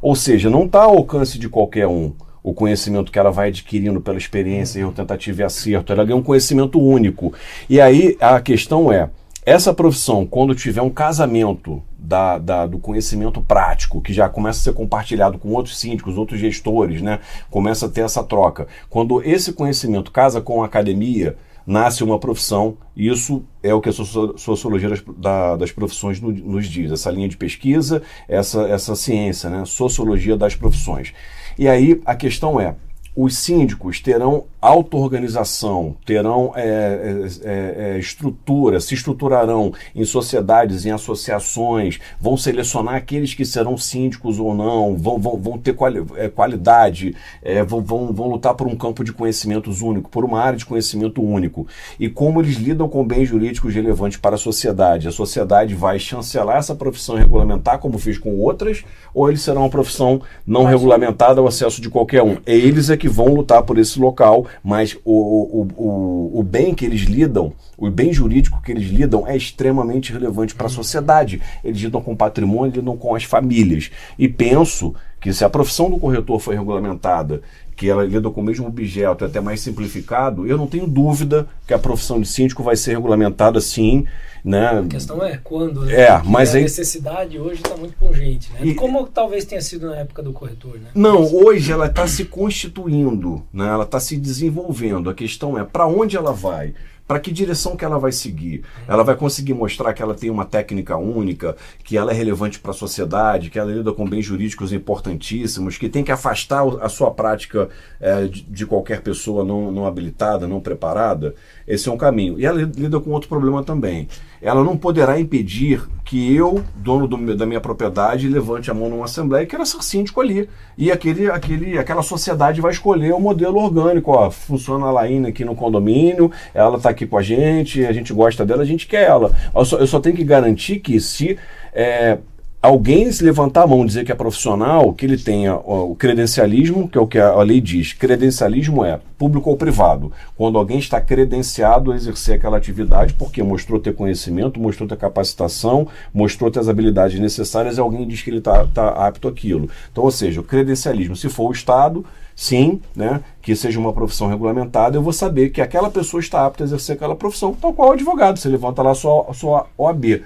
Ou seja, não está ao alcance de qualquer um o conhecimento que ela vai adquirindo pela experiência, erro, tentativa e acerto. Ela ganha um conhecimento único. E aí a questão é, essa profissão, quando tiver um casamento da, da, do conhecimento prático, que já começa a ser compartilhado com outros síndicos, outros gestores, né? começa a ter essa troca. Quando esse conhecimento casa com a academia, nasce uma profissão. Isso é o que a sociologia das, da, das profissões nos diz, essa linha de pesquisa, essa, essa ciência, né? sociologia das profissões. E aí a questão é, os síndicos terão auto-organização, terão é, é, é, é, estrutura, se estruturarão em sociedades, em associações, vão selecionar aqueles que serão síndicos ou não, vão, vão, vão ter quali é, qualidade, é, vão, vão, vão lutar por um campo de conhecimentos único, por uma área de conhecimento único. E como eles lidam com bens jurídicos relevantes para a sociedade. A sociedade vai chancelar essa profissão regulamentar, como fez com outras, ou eles serão uma profissão não Mas, regulamentada ao acesso de qualquer um. Eles é que vão lutar por esse local mas o, o, o, o bem que eles lidam, o bem jurídico que eles lidam é extremamente relevante para a sociedade. Eles lidam com patrimônio, lidam com as famílias. E penso que se a profissão do corretor foi regulamentada, que ela lida com o mesmo objeto, até mais simplificado, eu não tenho dúvida que a profissão de síndico vai ser regulamentada sim né? A questão é quando, né? É, mas a necessidade hoje está muito pungente, né? E... Como talvez tenha sido na época do corretor, né? Não, hoje ela está se constituindo, né? Ela está se desenvolvendo. A questão é para onde ela vai para que direção que ela vai seguir? Ela vai conseguir mostrar que ela tem uma técnica única, que ela é relevante para a sociedade, que ela lida com bens jurídicos importantíssimos, que tem que afastar a sua prática é, de, de, qualquer pessoa não, não habilitada, não preparada? Esse é um caminho. E ela lida com outro problema também ela não poderá impedir que eu, dono do, da minha propriedade, levante a mão numa assembleia e queira ser síndico ali. E aquele, aquele, aquela sociedade vai escolher o modelo orgânico. Ó, funciona a Laína aqui no condomínio, ela está aqui com a gente, a gente gosta dela, a gente quer ela. Eu só, eu só tenho que garantir que se é, alguém se levantar a mão e dizer que é profissional, que ele tenha o credencialismo, que é o que a lei diz. Credencialismo é público ou privado. Quando alguém está credenciado a exercer aquela atividade porque mostrou ter conhecimento, mostrou ter capacitação, mostrou ter as habilidades necessárias e alguém diz que ele está tá apto àquilo. Então, ou seja, o credencialismo, se for o Estado, sim, né, que seja uma profissão regulamentada, eu vou saber que aquela pessoa está apta a exercer aquela profissão, tal qual o advogado. Você levanta lá a sua, a sua OAB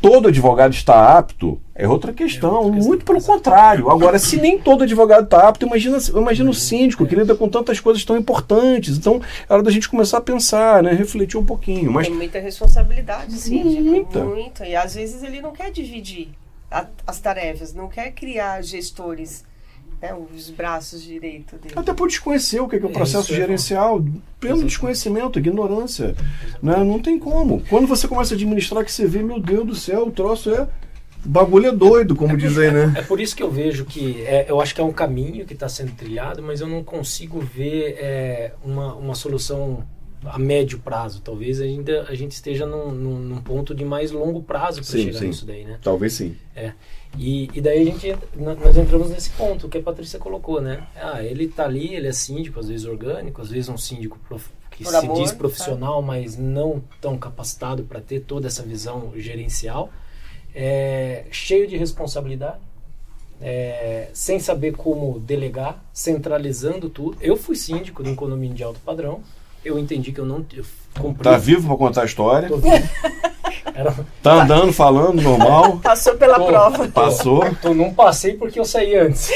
todo advogado está apto é outra questão, é muito pelo contrário. Agora, se nem todo advogado está apto, imagina, imagina o síndico que lida com tantas coisas tão importantes. Então, é hora da gente começar a pensar, né? refletir um pouquinho. Mas... Tem muita responsabilidade, síndico. Muita. Muita. E às vezes ele não quer dividir a, as tarefas, não quer criar gestores né, os braços direito dele. Até por desconhecer o que é, que é o processo é gerencial, pelo desconhecimento, ignorância. Né? Não tem como. Quando você começa a administrar, que você vê, meu Deus do céu, o troço é. bagulho é doido, como é por, dizem, né? É, por isso que eu vejo que. É, eu acho que é um caminho que está sendo trilhado, mas eu não consigo ver é, uma, uma solução a médio prazo. Talvez ainda a gente esteja num, num, num ponto de mais longo prazo para chegar sim. nisso daí, né? Talvez sim. É. E, e daí a gente, nós entramos nesse ponto que a Patrícia colocou, né? Ah, ele tá ali, ele é síndico, às vezes orgânico, às vezes um síndico prof, que Por se amor, diz profissional, sabe? mas não tão capacitado para ter toda essa visão gerencial, é, cheio de responsabilidade, é, sem saber como delegar, centralizando tudo. Eu fui síndico de um condomínio de alto padrão, eu entendi que eu não eu cumpri. Tá vivo para contar a história? Tô vivo. [LAUGHS] Era... Tá andando, falando, normal. [LAUGHS] Passou pela tô, prova. Tô, Passou. Tô, não passei porque eu saí antes.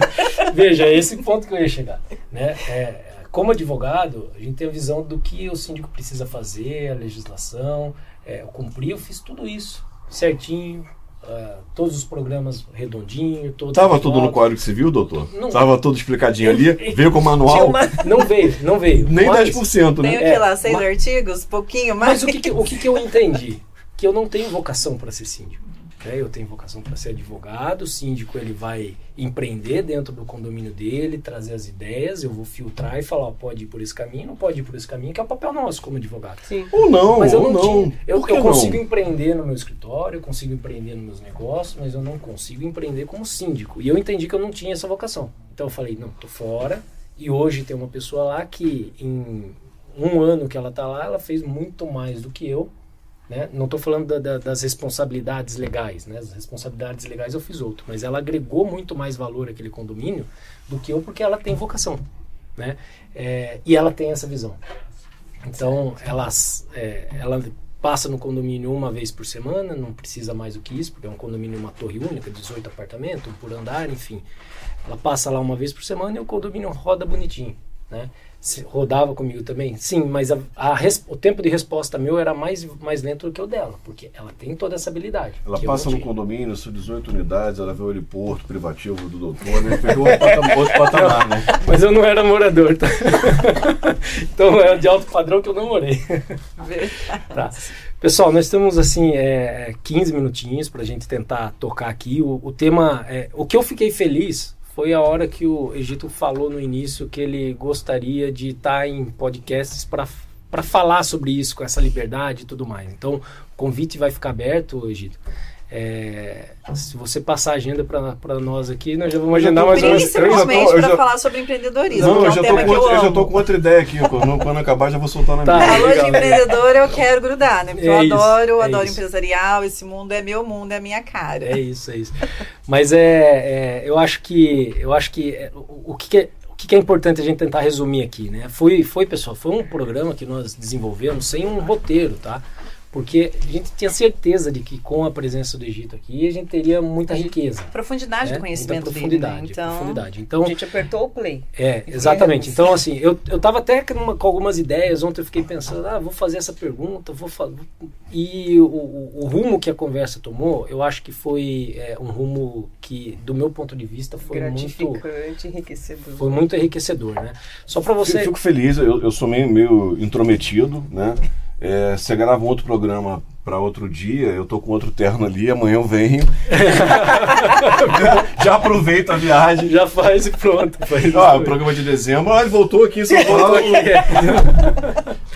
[LAUGHS] Veja, é esse ponto que eu ia chegar. Né? É, como advogado, a gente tem a visão do que o síndico precisa fazer, a legislação. É, eu cumpri, eu fiz tudo isso certinho, Uh, todos os programas redondinho. Todos Tava tudo no Código Civil, doutor? Não, Tava tudo explicadinho ali? veio com o manual? Uma... Não veio, não veio. [LAUGHS] Nem mas, 10%, né? Tem o que lá, seis é, artigos, pouquinho mais. Mas o que, que, o que, que eu entendi? Que eu não tenho vocação para ser síndico. Né? Eu tenho vocação para ser advogado, o síndico ele vai empreender dentro do condomínio dele, trazer as ideias, eu vou filtrar e falar, pode ir por esse caminho, não pode ir por esse caminho, que é o papel nosso como advogado. Sim. Ou não, mas eu não, não tinha, eu, eu consigo empreender no meu escritório, eu consigo empreender nos meus negócios, mas eu não consigo empreender como síndico. E eu entendi que eu não tinha essa vocação. Então eu falei, não, tô fora. E hoje tem uma pessoa lá que em um ano que ela tá lá, ela fez muito mais do que eu né? Não estou falando da, da, das responsabilidades legais, né? as responsabilidades legais eu fiz outro, mas ela agregou muito mais valor àquele condomínio do que eu, porque ela tem vocação. Né? É, e ela tem essa visão. Então, é, ela passa no condomínio uma vez por semana, não precisa mais do que isso, porque é um condomínio, uma torre única, 18 apartamentos, um por andar, enfim. Ela passa lá uma vez por semana e o condomínio roda bonitinho, né? Se rodava comigo também? Sim, mas a, a o tempo de resposta meu era mais, mais lento do que o dela, porque ela tem toda essa habilidade. Ela passa no condomínio, são 18 unidades, ela vê o heliporto privativo do doutor, né? Pegou outro patamar, outro patamar né? [LAUGHS] Mas eu não era morador, tá? [LAUGHS] então é de alto padrão que eu não morei. tá. Pessoal, nós temos assim é, 15 minutinhos para a gente tentar tocar aqui. O, o tema, é, o que eu fiquei feliz foi a hora que o Egito falou no início que ele gostaria de estar em podcasts para falar sobre isso, com essa liberdade e tudo mais. Então, o convite vai ficar aberto, Egito. É, se você passar a agenda para nós aqui, nós já vamos agendar mais umas três. Principalmente para já... falar sobre empreendedorismo. Não, eu, é um já com, eu, eu, já tô com outra ideia aqui. Quando, quando acabar, já vou soltar na tá, minha. Falou de empreendedor, eu quero grudar, né? Porque é eu isso, adoro, é adoro isso. empresarial. Esse mundo é meu mundo, é a minha cara. É isso, é isso. Mas é, é eu acho que eu acho que é, o, o que, é, o que é importante a gente tentar resumir aqui, né? Foi, foi pessoal, foi um programa que nós desenvolvemos sem um roteiro, tá? Porque a gente tinha certeza de que com a presença do Egito aqui, a gente teria muita riqueza. Profundidade né? do conhecimento muita profundidade, dele, né? então, profundidade. Então, a gente apertou o play. É, exatamente. Então, assim, eu, eu tava até com, com algumas ideias, ontem eu fiquei pensando, ah, vou fazer essa pergunta, vou fazer... E o, o, o, rumo que a conversa tomou, eu acho que foi é, um rumo que, do meu ponto de vista, foi Gratificante, muito... enriquecedor. Foi muito enriquecedor, né? Só para você... Eu fico feliz, eu, eu sou meio, meio intrometido, né? É, você grava um outro programa para outro dia, eu tô com outro terno ali, amanhã eu venho. [LAUGHS] já, já aproveita a viagem. Já faz e pronto. Faz ah, o programa de dezembro, ah, ele voltou aqui em São Paulo.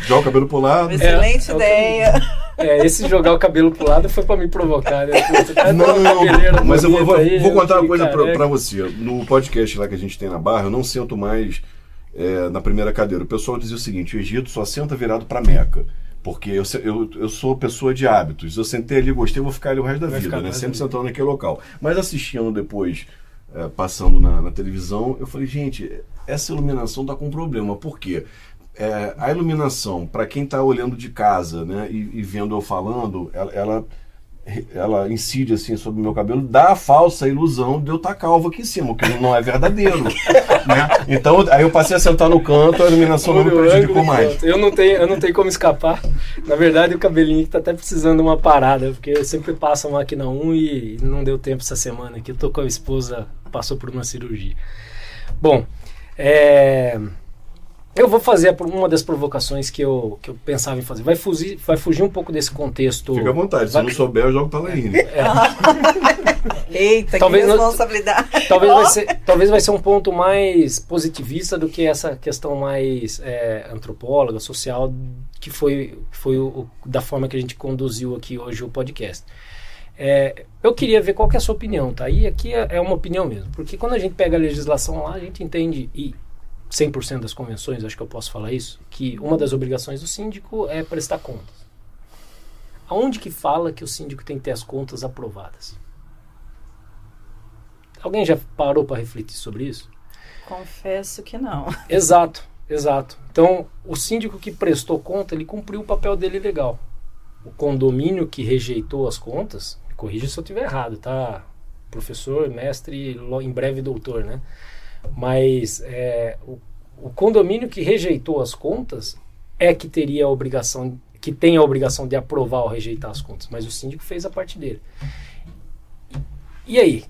Joga o cabelo pro lado. Excelente é, ideia. É, esse jogar o cabelo pro lado foi para me provocar, né? Tá não, não, não mas eu vou, vou, aí, vou contar uma coisa para você. No podcast lá que a gente tem na Barra, eu não sento mais é, na primeira cadeira. O pessoal dizia o seguinte: o Egito só senta virado para Meca. Porque eu, eu, eu sou pessoa de hábitos. Eu sentei ali, gostei, vou ficar ali o resto da Vai vida, né? Sempre sentando naquele local. Mas assistindo depois, é, passando na, na, televisão, eu falei, gente, essa iluminação tá com problema. Por quê? É, a iluminação, para quem está olhando de casa né, e, e, vendo eu falando, ela, ela ela incide assim sobre o meu cabelo, dá a falsa ilusão de eu estar calvo aqui em cima, que não é verdadeiro. [LAUGHS] né? Então, aí eu passei a sentar no canto, a iluminação não me prejudicou mais. Eu não, tenho, eu não tenho como escapar. Na verdade, o cabelinho está até precisando de uma parada, porque eu sempre passo a máquina 1 e não deu tempo essa semana aqui. Eu tô com a esposa, passou por uma cirurgia. Bom, é... Eu vou fazer uma das provocações que eu, que eu pensava em fazer. Vai fugir, vai fugir um pouco desse contexto. Fica à vontade, vai... se não souber, eu jogo pra Laine. É. [LAUGHS] Eita, talvez que responsabilidade. Não, talvez, vai ser, talvez vai ser um ponto mais positivista do que essa questão mais é, antropóloga, social, que foi, foi o, da forma que a gente conduziu aqui hoje o podcast. É, eu queria ver qual que é a sua opinião, tá? E aqui é, é uma opinião mesmo, porque quando a gente pega a legislação lá, a gente entende, e 100% das convenções, acho que eu posso falar isso, que uma das obrigações do síndico é prestar contas. Aonde que fala que o síndico tem que ter as contas aprovadas? Alguém já parou para refletir sobre isso? Confesso que não. [LAUGHS] Exato, exato. Então, o síndico que prestou conta, ele cumpriu o papel dele legal. O condomínio que rejeitou as contas, corrija se eu estiver errado, tá? Professor, mestre, em breve doutor, né? Mas é, o, o condomínio que rejeitou as contas é que teria a obrigação, que tem a obrigação de aprovar ou rejeitar as contas, mas o síndico fez a parte dele. E aí,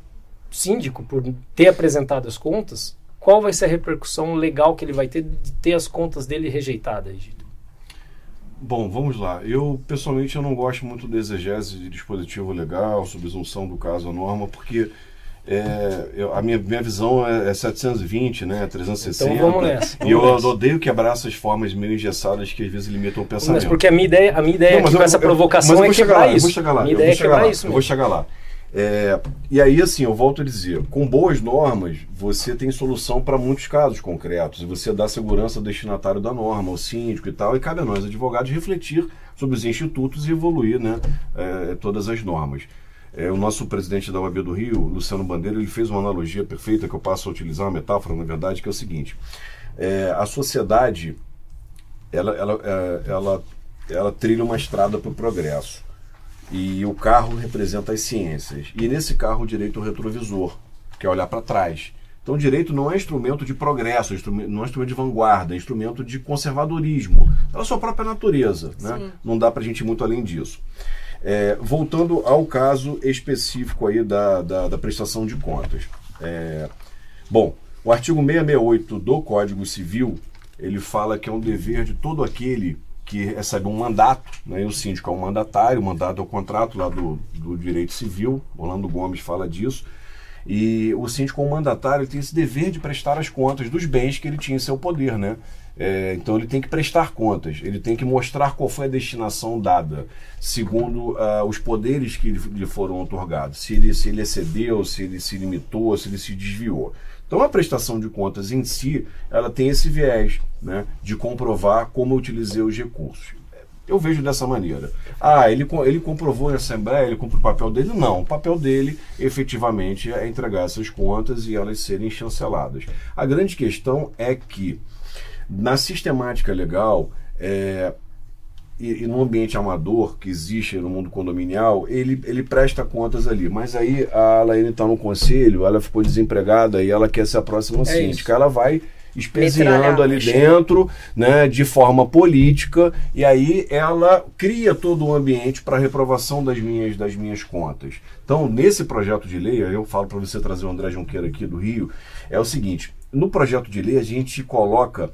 o síndico, por ter apresentado as contas, qual vai ser a repercussão legal que ele vai ter de ter as contas dele rejeitadas, Egito? Bom, vamos lá. Eu, pessoalmente, eu não gosto muito da exegese de dispositivo legal, subsunção do caso à norma, porque é, eu, a minha, minha visão é, é 720, né? 360. Então vamos nessa. Vamos e eu nessa. odeio quebrar essas formas meio engessadas que às vezes limitam o pensamento. Mas porque a minha ideia, a minha ideia não, com eu, essa provocação é quebrar lá, isso. Eu vou chegar lá. Minha ideia é quebrar lá, isso. Eu vou chegar lá. É, e aí, assim, eu volto a dizer, com boas normas, você tem solução para muitos casos concretos, e você dá segurança ao destinatário da norma, ao síndico e tal, e cabe a nós, advogados, refletir sobre os institutos e evoluir né, é, todas as normas. É, o nosso presidente da UAB do Rio, Luciano Bandeira, ele fez uma analogia perfeita que eu passo a utilizar, uma metáfora, na verdade, que é o seguinte: é, a sociedade ela, ela, é, ela ela trilha uma estrada para o progresso. E o carro representa as ciências. E nesse carro o direito é o retrovisor, que é olhar para trás. Então, o direito não é instrumento de progresso, não é instrumento de vanguarda, é instrumento de conservadorismo, pela sua própria natureza. Né? Não dá para a gente ir muito além disso. É, voltando ao caso específico aí da, da, da prestação de contas. É, bom, o artigo 668 do Código Civil, ele fala que é um dever de todo aquele que recebe um mandato, né? O síndico é um mandatário, o mandato é o contrato lá do, do direito civil, Orlando Gomes fala disso, e o síndico, como mandatário, tem esse dever de prestar as contas dos bens que ele tinha em seu poder, né? É, então ele tem que prestar contas, ele tem que mostrar qual foi a destinação dada, segundo uh, os poderes que lhe foram otorgados. Se ele, se ele excedeu, se ele se limitou, se ele se desviou. Então a prestação de contas em si, ela tem esse viés né, de comprovar como utilizei os recursos. Eu vejo dessa maneira. Ah, ele, ele comprovou em Assembleia, ele cumpriu o papel dele? Não. O papel dele, efetivamente, é entregar essas contas e elas serem chanceladas. A grande questão é que, na sistemática legal, é, e, e, no ambiente amador que existe no mundo condominial, ele, ele presta contas ali. Mas aí a Laine está no conselho, ela ficou desempregada e ela quer ser a próxima é síndica. Isso. Ela vai espezinhando ali dentro, né, de forma política, e aí ela cria todo o um ambiente para reprovação das minhas, das minhas contas. Então, nesse projeto de lei, eu falo para você trazer o André Junqueira aqui do Rio, é o seguinte: no projeto de lei a gente coloca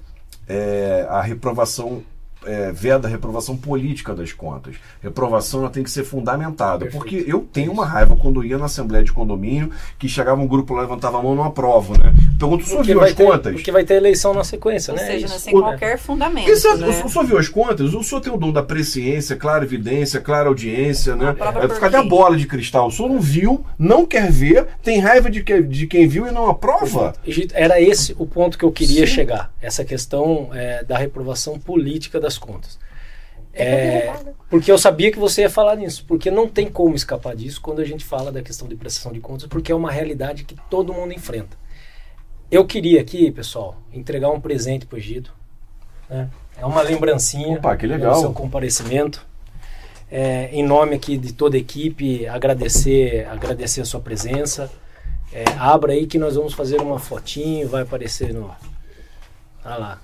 é, a reprovação é, veda a reprovação política das contas. Reprovação ela tem que ser fundamentada. Perfeito. Porque eu tenho uma raiva quando ia na Assembleia de Condomínio que chegava um grupo lá, levantava a mão não aprova, né? Pergunto, o senhor viu as ter, contas? Porque vai ter eleição na sequência, Ou né? Ou seja, sem qualquer fundamento. Exato. Né? O, senhor viu as contas? O senhor tem o dom da presciência, clara evidência, clara audiência, né? É, cadê a bola de cristal? O senhor não viu, não quer ver, tem raiva de, que, de quem viu e não aprova? Era esse o ponto que eu queria Sim. chegar. Essa questão é, da reprovação política das contas. É, porque eu sabia que você ia falar nisso, porque não tem como escapar disso quando a gente fala da questão de prestação de contas, porque é uma realidade que todo mundo enfrenta. Eu queria aqui, pessoal, entregar um presente para o Egito. Né? É uma lembrancinha Opa, que legal. do seu comparecimento. É, em nome aqui de toda a equipe, agradecer, agradecer a sua presença. É, abra aí que nós vamos fazer uma fotinho, vai aparecer no. Olha lá.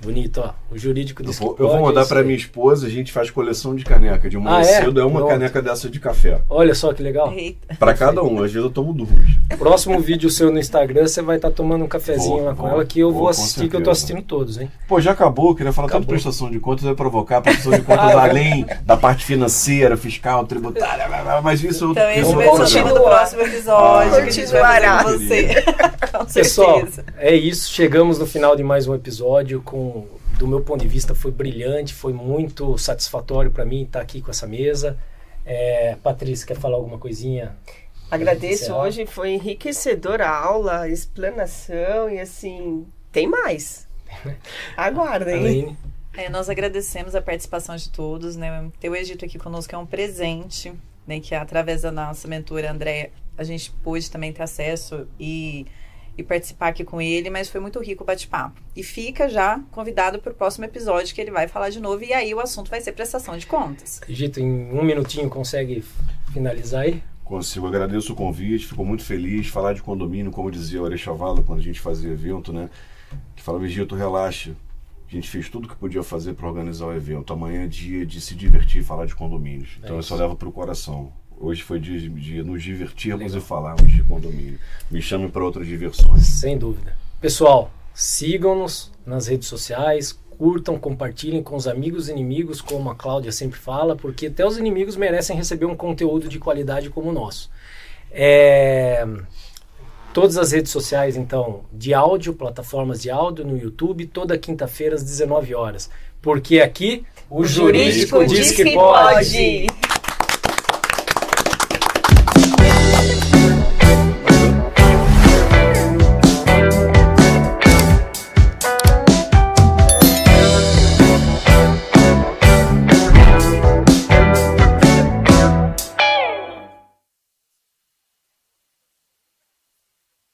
Bonito, ó. O jurídico disse eu vou, eu vou mandar para minha esposa, a gente faz coleção de caneca. De uma ah, é? cedo é uma Pronto. caneca dessa de café. Olha só que legal. Para cada um, às vezes eu tomo duas. Próximo vídeo seu no Instagram, você vai estar tá tomando um cafezinho vou, lá com vou, ela que eu vou, vou assistir, que eu tô assistindo todos, hein? Pô, já acabou, queria falar acabou. tanto de prestação de contas, vai provocar prestação de contas [LAUGHS] além da parte financeira, fiscal, tributária, mas isso Então esse vai ser o próximo episódio ah, que a gente vai fazer você. [LAUGHS] Pessoal, é isso, chegamos no final de mais um episódio com do meu ponto de vista, foi brilhante, foi muito satisfatório para mim estar aqui com essa mesa. É, Patrícia, quer falar alguma coisinha? Agradeço hoje, foi enriquecedora a aula, a explanação e assim, tem mais. [LAUGHS] Aguardem. É, nós agradecemos a participação de todos, né? Ter o Egito aqui conosco é um presente, né? Que através da nossa mentora Andréia, a gente pôde também ter acesso e e participar aqui com ele, mas foi muito rico o bate-papo. E fica já convidado para o próximo episódio que ele vai falar de novo e aí o assunto vai ser prestação de contas. Gito, em um minutinho consegue finalizar aí? Consigo, agradeço o convite, fico muito feliz. Falar de condomínio, como dizia o Arechavala quando a gente fazia evento, né? Que falava, Gito, relaxa. A gente fez tudo que podia fazer para organizar o evento. Amanhã é dia de se divertir e falar de condomínios. Então é eu só levo para o coração. Hoje foi dia de nos divertirmos Legal. e falarmos de condomínio. Me chame para outras diversões. Sem dúvida. Pessoal, sigam-nos nas redes sociais, curtam, compartilhem com os amigos e inimigos, como a Cláudia sempre fala, porque até os inimigos merecem receber um conteúdo de qualidade como o nosso. É... Todas as redes sociais, então, de áudio, plataformas de áudio no YouTube, toda quinta-feira às 19 horas. Porque aqui o, o jurídico, jurídico diz que pode. pode.